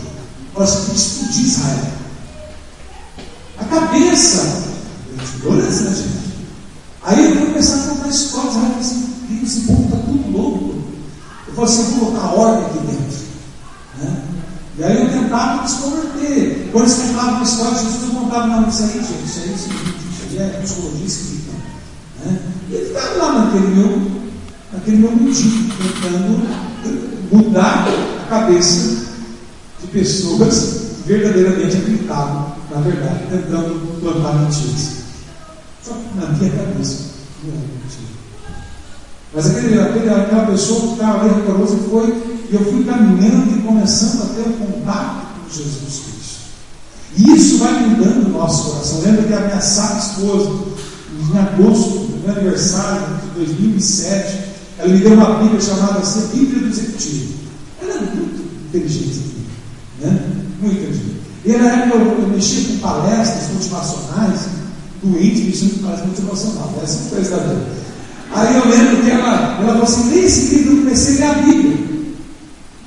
Falei assim, tem que explodir Israel. A cabeça. Ignorância, né, gente? Aí eu vou começar a contar histórias. Eu assim, esse povo está tudo louco. Eu assim, vou colocar ordem aqui dentro. Né? E aí eu tentava desconverter. Quando eles contavam uma história, Jesus contava, não, isso aí, gente, isso aí, isso aí, isso aí é psicologia escrita. Né? E ele ficava lá naquele meu, naquele meu mundinho, tentando mudar a cabeça de pessoas que verdadeiramente acreditavam na verdade, tentando plantar mentiras. Só na minha cabeça não era mentira. Mas aquele, aquele, aquela pessoa que estava ali rigoroso foi, e eu fui caminhando e começando a ter um contato com Jesus Cristo. E isso vai mudando o nosso coração. Lembra que a minha sábia esposa, em agosto, do meu aniversário de 2007, ela me deu uma Bíblia chamada assim, Bíblia do Executivo. Ela é muito inteligente, né? Muito inteligente. E na época eu, eu mexia com palestras motivacionais, doentes mexendo com palestras motivacionais, essa é coisa da vida. Aí eu lembro que ela, ela falou assim: lê esse livro, eu comecei a ler a Bíblia,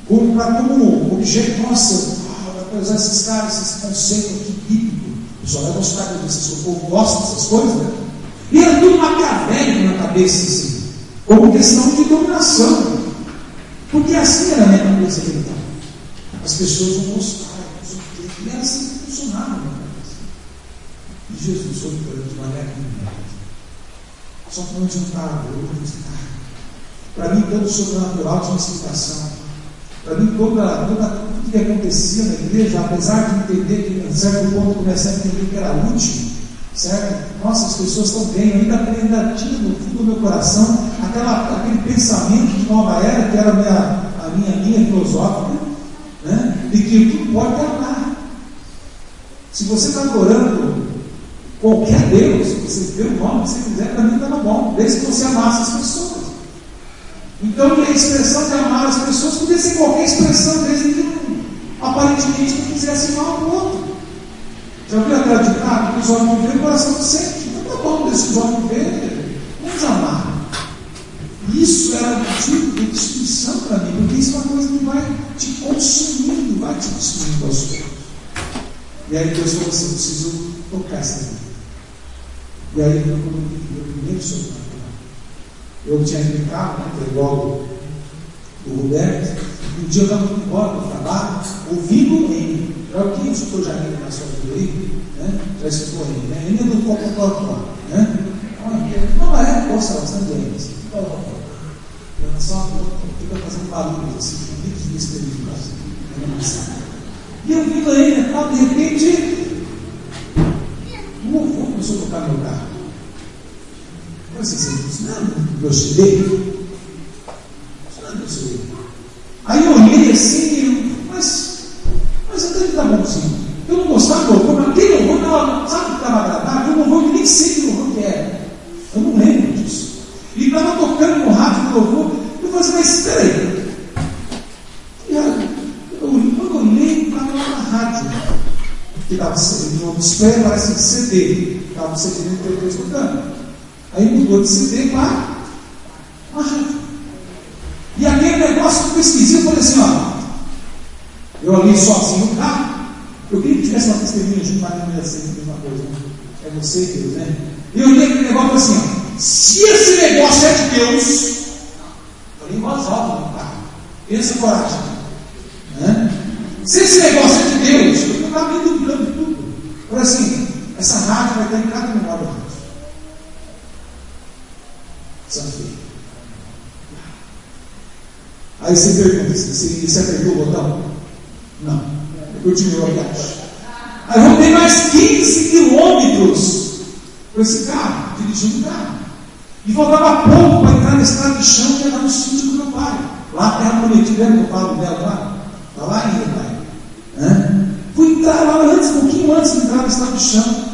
como, pra, como objeto, nossa, para usar esses caras, esses conceitos aqui bíblicos. O pessoal vai gostar vocês, o povo gosta dessas coisas, né? E era tudo maquiavélico na cabeça, assim, como questão de dominação. Porque assim era a minha cabeça que As pessoas vão gostar. Era assim que funcionava na cabeça. E Jesus foi para devagarinho. Só que não adiantava, eu não acreditava. Para mim, todo sobrenatural tinha explicação. Para mim, toda, toda, tudo que acontecia na igreja, apesar de entender que, em certo ponto, comecei a entender que era útil, certo? Nossa, as pessoas estão bem. Ainda, ainda tinha no fundo do meu coração aquela, aquele pensamento de nova era, que era a minha, a minha linha filosófica, né? de que tudo pode amar. Se você está adorando Qualquer Deus, você dê o nome que você quiser, para mim estava bom, desde que você amasse as pessoas. Então, a expressão de amar as pessoas podia ser qualquer expressão, desde que aparentemente não quisesse mal ao outro. Já viu aquela ditado que os olhos não o coração não sente? Então tá bom, deixa os olhos não vamos amar. Isso era um tipo de destruição para mim, porque isso é uma coisa que vai te consumindo, vai te destruindo aos poucos. E aí Deus falou assim: eu preciso tocar essa vida. E aí eu, eu primeiro sou Eu tinha ido né, que é igual do Roberto, um dia eu estava indo embora para o trabalho, ouvindo em. Já o que escutou já na sua vida aí, né? Já escutou em, né? Ainda do copo lá, né? Não é, poxa, bastante gente. Ela só fica fazendo barulho, assim, fica misterios assim. E eu vindo aí, né, de repente, o louvor começou a tocar meu carro. Eu assim, você disse, não, meu CD. Não, meu CD. Aí eu olhei assim, mas, mas até que tá bonzinho. Eu não gostava do louvor, mas aquele louvor, não, sabe o que estava agradável? Um louvor que nem sei que louvor que era. Eu não lembro disso. E estava tocando no rádio do louvor. Eu falei assim, mas espera aí. Eu, quando eu olhei, estava lá na rádio. Que estava no display, parece de CD. Estava no CD que eu estou escutando. Aí mudou de CD para rádio. E aquele negócio ficou esquisito. Eu falei assim, ó. Eu ali sozinho no carro. Eu queria que tivesse uma testemunha junto, mas não ia ser a mesma coisa. Né? É você, Deus, né? E eu olhei aquele negócio assim, ó. Se esse negócio é de Deus, falei em voz alta no carro, pensa coragem. Né? Se esse negócio é de Deus, eu estava me duvidando de tudo. Falei assim, essa rádio vai ter em cada memória do rádio. Santo Aí você pergunta, você, você apertou o botão? Não. Eu continuo a viagem. Aí rodei mais 15 quilômetros com esse carro, dirigindo o carro. E faltava pouco para entrar na estrada de chão que era no sítio do meu pai. Lá a terra prometida, que eu falo dela lá? Está lá ainda, pai. Fui entrar lá antes, um pouquinho antes de entrar na estrada de chão.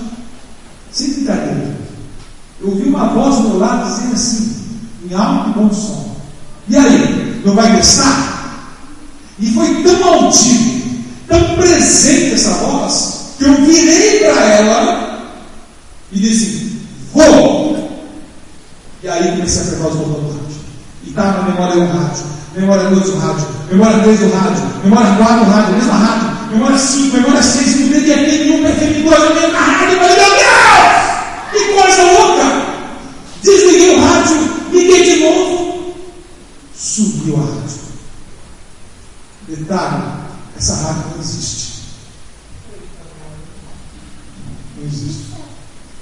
Sem brincadeira. Eu ouvi uma voz do meu lado dizendo assim, em alto e bom som. E aí, não vai testar? E foi tão altivo, tão presente essa voz, que eu virei para ela e disse: Vou! E aí comecei a apertar os rádio. E estava na memória do rádio, memória 2 do rádio, memória 3 do rádio, memória 4 do rádio, mesma rádio, memória 5, memória 6, não tem nenhum perfil eu mesmo na rádio, mas meu Deus! Que coisa louca! Desliguei o rádio, liguei de novo, subiu a rádio. Detalhe, essa rádio não existe. Não existe.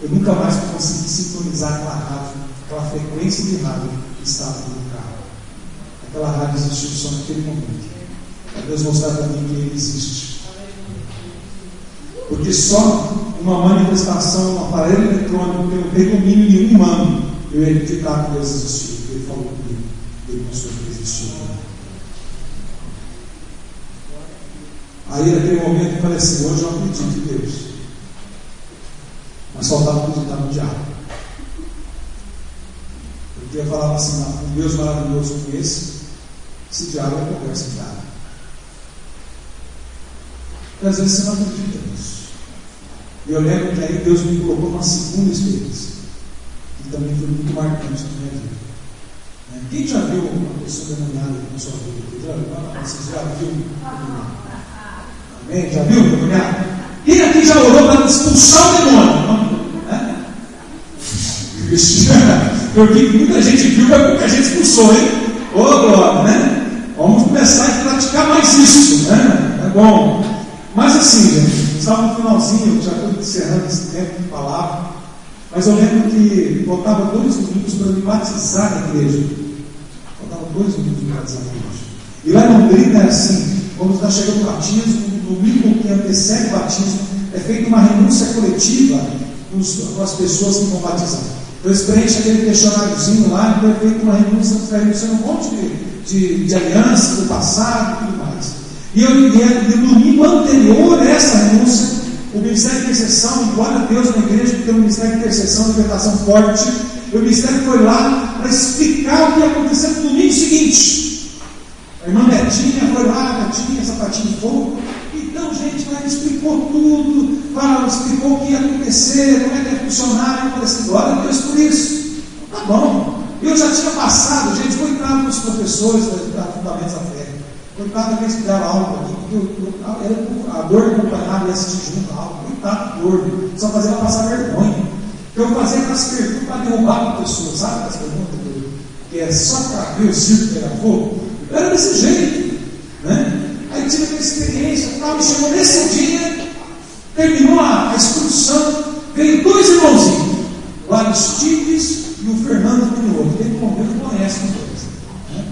Eu nunca mais consegui sintonizar aquela rádio aquela frequência de rádio que estava no carro. Aquela rádio existiu só naquele momento. Para Deus mostrar mim que Ele existe. Porque só uma manifestação, um aparelho eletrônico tem o predomínio de um humano, eu acreditar que Deus existiu. Ele falou comigo. Ele mostrou que existiu. Aí naquele momento eu falei assim, hoje eu acredito em Deus. Mas faltava acreditar no diabo. Porque eu falava assim, um Deus maravilhoso como esse, esse diálogo é conversa fiada. E às vezes você não acredita nisso. Eu lembro que aí Deus me colocou numa segunda experiência, que também foi muito marcante na minha vida. Né? Quem já viu uma pessoa demoniada na sua vida? Já, vocês já viram? Amém? Já viu demoniado? Quem aqui já orou para expulsar o demônio? Eu vi que muita gente viu, mas pouca gente expulsou, hein? Ô, glória, né? Vamos começar a praticar mais isso, né? É bom. Mas assim, gente, estava no finalzinho, já estou encerrando esse tempo de palavra, mas eu lembro que faltava dois domingos para me batizar na igreja. Faltava dois domingos para me batizar na igreja. E lá em Londrina é assim, quando está chegando o batismo, no domingo que antecede o batismo, é feita uma renúncia coletiva com as pessoas que vão batizar. Eles preenchem aquele questionáriozinho lá, então é feita uma renúncia, renúncia um monte de, de, de alianças do passado e tudo mais. E, eu, e no domingo anterior a essa renúncia, o Ministério de intercessão, e glória a Deus na igreja que tem um ministério de intercessão, libertação forte. O ministério foi lá para explicar o que ia acontecer no domingo seguinte. A irmã Betinha foi lá, Betinha, sapatinho de fogo. Então, gente, ela explicou tudo, ela explicou o que ia acontecer, como é que ia funcionar. Eu falei assim, glória a Deus por isso. Tá bom. Eu já tinha passado, gente, coitado dos professores da, da Fundamentos da Fé. Coitado daqueles que deram aula aqui, porque eu, a dor de acompanhar e assistir junto a aula, coitado dor, só fazia ela passar vergonha. Eu fazia aquelas perguntas para derrubar a pessoa, sabe aquelas perguntas que é só para ver o circo pegar fogo? Era desse jeito, né? Aí tive aquela experiência, tal, e chegou nesse dia, terminou a, a instrução, veio dois irmãozinhos, o Aristides e o Fernando Pinhoto. Quem não conhece os dois. Né?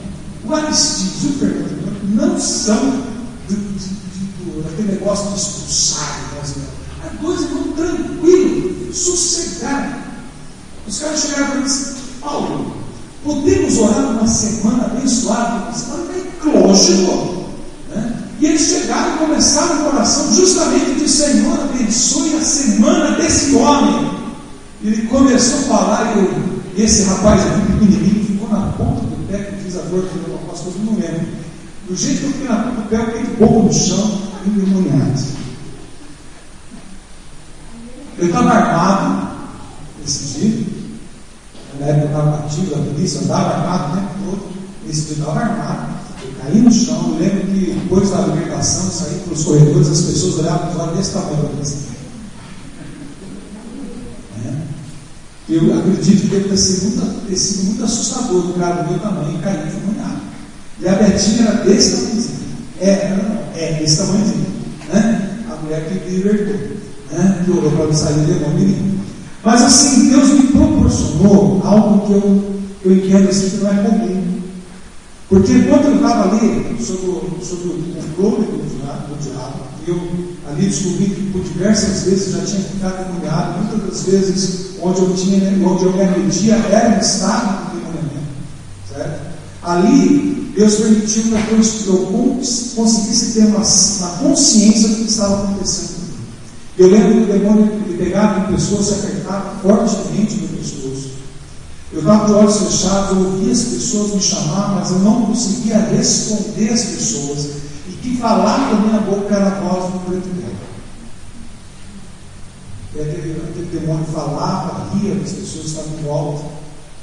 O Aristides e o Fernando não são do, daquele negócio de expulsar né? É coisa muito tranquilo, sossegado. Os caras chegaram e disseram, Paulo, podemos orar uma semana abençoada? Uma semana bem lógico. E eles chegaram e começaram a oração justamente de Senhor, abençoe a semana desse homem. Ele começou a falar e, eu, e esse rapaz aqui pequenininho ficou na ponta do pé que diz a dor que eu não lembro. Do jeito que eu fiquei na ponta do pé, eu fiquei boca no chão, endemoniado. Eu estava armado nesse dia. Na época eu estava ativo da polícia, andava armado o tempo todo. Esse dia estava armado. Eu caí no chão. Eu lembro que depois da libertação, eu saí pelos corredores, as pessoas olhavam para olhos desse tamanho para mim. É. Eu acredito que deve ter sido muito, ter sido muito assustador do cara do meu tamanho cair endemoniado. E a Betinha era desse tamanhozinho. É, é, desse tamanhozinho. Né? A mulher que libertou. Né? Que orou para me sair de um menino. Mas assim, Deus me proporcionou algo que eu, eu entendo assim que não é comum. Porque quando eu estava ali sobre, sobre o controle do diabo, diabo, eu ali descobri que por diversas vezes já tinha ficado demoniado, muitas das vezes onde eu tinha, onde eu me media era um estado de demoniamento. Certo? Ali Deus permitiu que eu conseguisse ter uma, uma consciência do que estava acontecendo. Eu lembro que o demônio ele pegava em pessoas, se apertava fortemente no pescoço. Eu estava de olhos fechados, ouvia as pessoas me chamar, mas eu não conseguia responder às pessoas. E que falava da minha boca era a voz do preto velho. E aquele, aquele demônio falava, ria, as pessoas estavam em volta.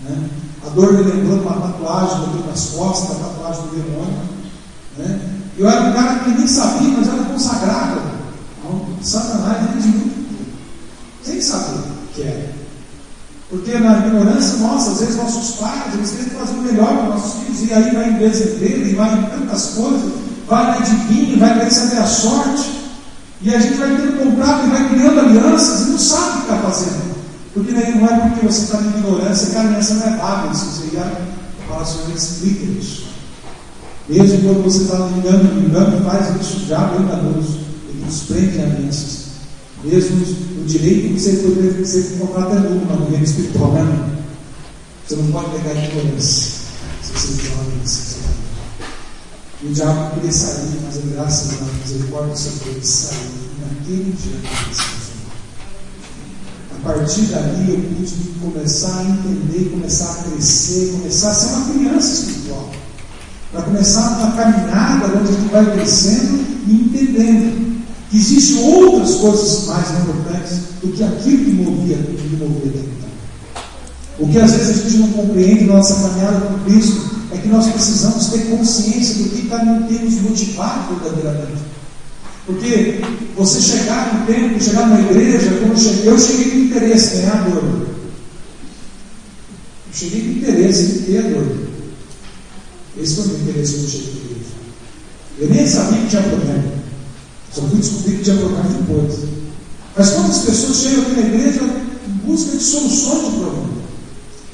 Né? A dor me lembrou uma tatuagem que eu nas costas, a tatuagem do demônio. Né? Eu era um cara que nem sabia, mas era consagrado. Então, Satanás diz muito, sem saber o que era. Porque na ignorância nossa, às vezes nossos pais, eles tentam fazer o melhor para nossos filhos, e aí vai em bezedeiro, e vai em tantas coisas, vai na adivinho, vai querer saber a sorte, e a gente vai tendo comprado e vai criando alianças e não sabe o que está fazendo. Porque não é porque você está em ignorância que a aliança não é válida. Se você ia falar sobre explica isso. Mesmo quando você está engano, engano faz isso, já é enganoso. Ele nos prende alianças. Mesmo o direito de você poder ser contrato é nulo no reino espiritual, né? Você não pode pegar ignorância. Se você uma aliança. E o diabo queria sair, mas a misericórdia do Senhor, ele saiu. Naquele dia, a partir dali eu pude começar a entender, começar a crescer, começar a ser uma criança espiritual. Para começar uma caminhada onde a gente vai crescendo e entendendo que existem outras coisas mais importantes do que aquilo que movia, que movia então. O que às vezes a gente não compreende na nossa caminhada com Cristo é que nós precisamos ter consciência do que está nos motivado verdadeiramente. Porque você chegar no templo, chegar na igreja, eu cheguei, eu cheguei com interesse, ganhador. Eu cheguei com interesse em ter a dor. Esse foi o meu interesse quando cheguei na igreja. Eu nem sabia que tinha problema. Só fui descobrir que tinha problema depois. Mas quantas pessoas chegam aqui na igreja em busca de soluções de problema?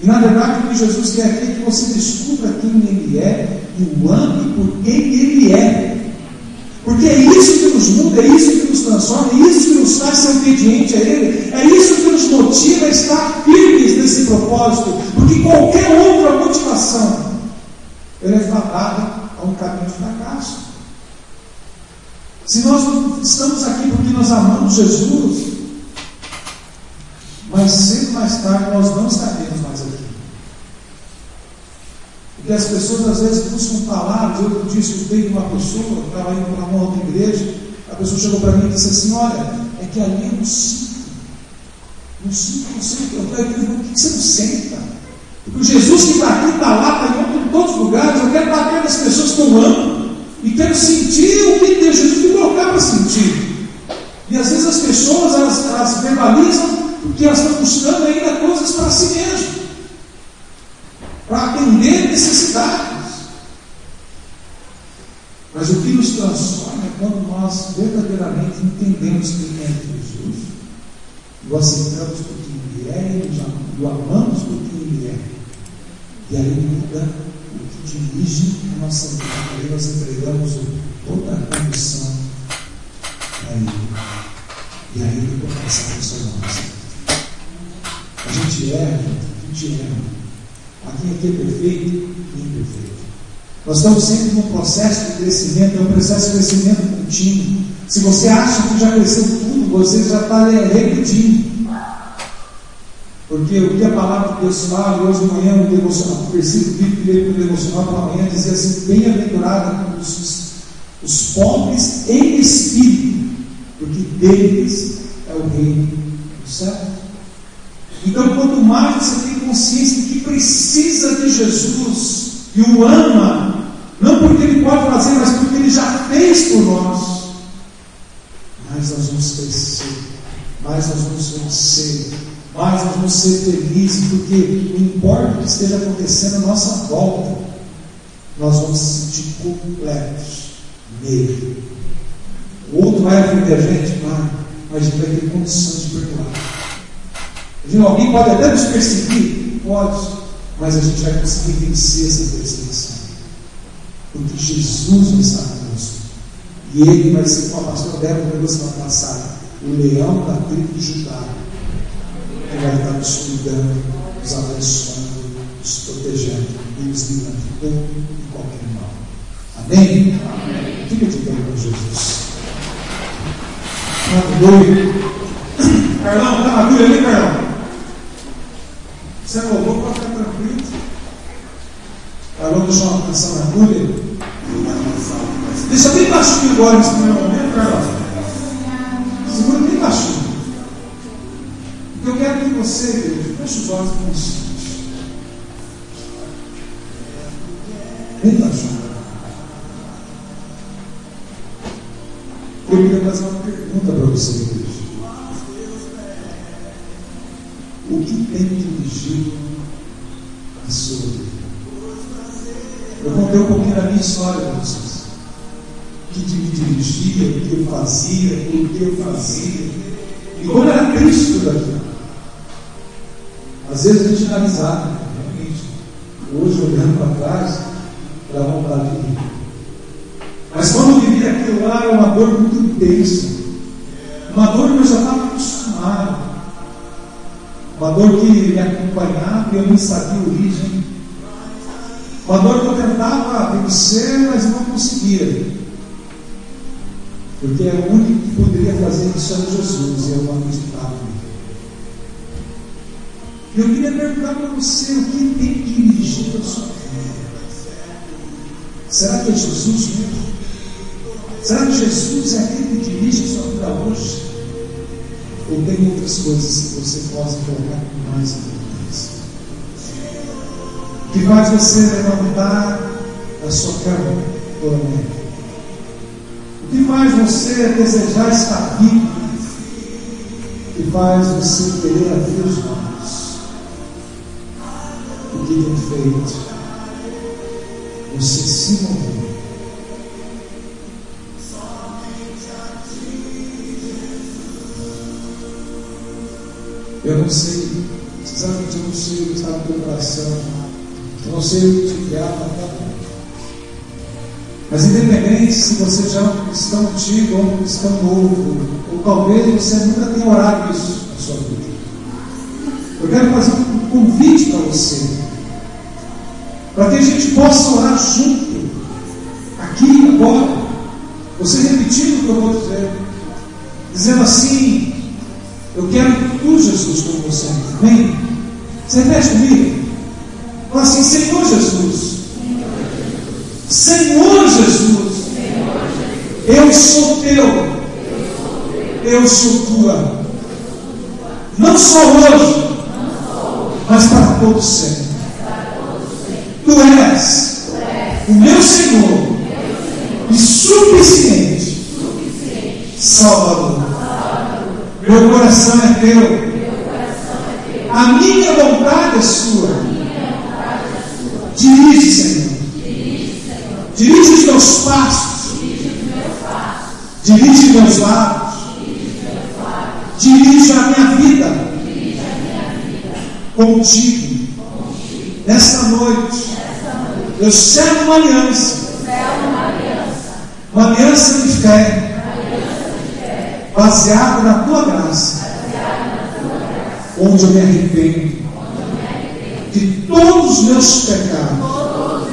E na verdade o que Jesus quer aqui é que você descubra quem Ele é e o ame por quem Ele é. Porque é isso que nos muda, é isso que nos transforma, é isso que nos faz ser obediente a Ele, é isso que nos motiva a estar firmes nesse propósito, porque qualquer outra motivação ela é fadada a um caminho de fracasso. Se nós estamos aqui porque nós amamos Jesus, mais cedo ou mais tarde nós não estaremos mais aqui. Porque as pessoas às vezes buscam palavras. Eu disse, escutei de uma pessoa, estava indo para uma outra igreja, a pessoa chegou para mim e disse assim: Olha, é que ali eu não sinto. Não sinto, não sinto. Eu falei, por que você não senta? Porque o Jesus que está aqui, está lá, está em todos os lugares. Eu quero bater nas pessoas que eu amo. E quero sentir o que Deus Jesus me colocar para sentir. E às vezes as pessoas elas, elas verbalizam porque elas estão buscando ainda coisas para si mesmo, para atender necessidades. Mas o que nos transforma é quando nós verdadeiramente entendemos quem é Jesus, o aceitamos por quem Ele é, e o amamos por quem Ele é. E aí muda dirige a nossa vida. Aí nós entregamos toda a condição a Ele. E aí Ele começa a transformar A gente erra, a gente erra. Aqui é é perfeito e imperfeito. Nós estamos sempre num processo de crescimento, é um processo de crescimento contínuo. Se você acha que já cresceu tudo, você já está regredindo. Porque o que a palavra de Deus fala, e hoje de manhã, o devocional, o versículo bíblico que veio para o devocional pela manhã, dizia assim: Bem-aventurado os, os pobres em espírito, porque deles é o reino céu. Então, quanto mais você tem consciência de que precisa de Jesus e o ama, não porque ele pode fazer, mas porque ele já fez por nós, mais nós vamos crescer, mais nós vamos vencer nós vamos ser felizes, porque não importa o que esteja acontecendo à nossa volta, nós vamos se sentir completos nele. O outro vai ofender a gente, vai, mas a gente vai ter condições de perdoar. Alguém pode até nos perseguir? Pode, mas a gente vai conseguir vencer essa perseguição. Porque Jesus está conosco. E ele vai ser, como a pastora Débora semana passada, o leão da tribo de Judá ele vai estar nos cuidando, nos abençoando, nos protegendo e nos livrando de todo e qualquer mal. Amém? Amém. Fica de pé com Jesus. Aleluia. Carlão, está na agulha ali, Carlão? Você louvou, pode ficar tranquilo. Carlão deixou uma canção na agulha. Deixa bem baixinho agora nesse primeiro momento, Carlão. Você, igreja, feche os olhos com isso. Bem baixinho. Eu queria fazer uma pergunta para você, igreja. O que tem dirigido a sua vida? Eu contei um pouquinho da minha história para vocês. O que me dirigia, o que eu fazia, o que eu fazia. E como era Cristo daquilo. Às vezes a gente risada, realmente. Hoje, olhando para trás, dá vontade de rir. Mas quando eu vivi aquilo lá, era uma dor muito intensa. Uma dor que eu já estava acostumado. Uma dor que me acompanhava e eu não sabia a origem. Uma dor que eu tentava vencer, mas não conseguia. Porque é o único que poderia fazer isso era Jesus, e eu não acreditava nisso. Eu queria perguntar para você o que tem dirigido a sua vida. Será que é Jesus mesmo? Será que Jesus é aquele que dirige a sua vida hoje? Ou tem outras coisas que você possa colocar com mais importância? Que faz você levantar a sua cama toda manhã? O que faz você desejar estar vivo? O que faz você querer abrir os olhos? Que tem feito você se mover. Eu não sei, sinceramente eu não sei o que está no teu coração, eu não sei o que te guiar para mas independente se você já é um cristão antigo ou um cristão novo, ou talvez você nunca tenha orado isso na sua vida. Eu quero fazer um convite para você para que a gente possa orar junto, aqui, agora. Você repetindo o que eu vou dizer, dizendo assim: Eu quero que tu, Jesus, como você vem. Você repete comigo? Fala assim, Senhor Jesus. Senhor Jesus. Eu sou teu. Eu sou tua. Não só hoje, mas para todo sempre. Tu és o meu Senhor e suficiente Salvador. Meu coração é teu. A minha vontade é sua. Dirige, Senhor. Dirige os meus passos. Dirige meus lábios. Dirige a minha vida. Contigo. Nesta noite. Eu selo uma aliança. Uma aliança de fé. Baseada na tua graça. Onde eu me arrependo de todos os meus pecados.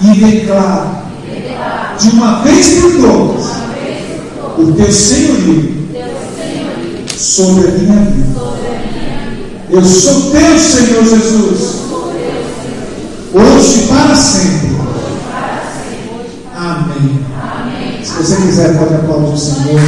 E declaro de uma vez por todas o teu senhorio sobre a minha vida. Eu sou teu, Senhor Jesus. Hoje e para sempre. Amém. Se você quiser, pode aplaudir o Senhor.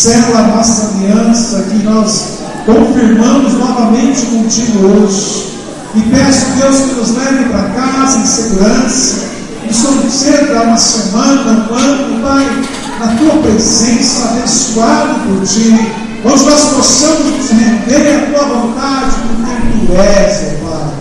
Sela a nossa aliança que nós confirmamos novamente contigo hoje. E peço, Deus, que nos leve para casa em segurança. Que suceda uma semana, um ano, Pai, na tua presença, abençoado por ti. Onde nós possamos nos render à tua vontade, como tu és, ó Pai.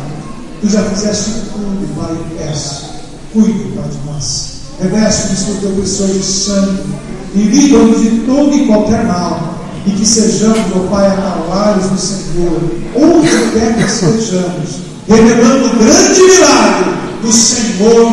Tu já fizeste tudo, Pai, e peço. Cuide, Pai, de nós. Reveste-nos com o teu precioso sangue livra-nos de todo e qualquer mal. E que sejamos, ó Pai, acabados do Senhor, onde quer que estejamos, revelando o grande milagre do Senhor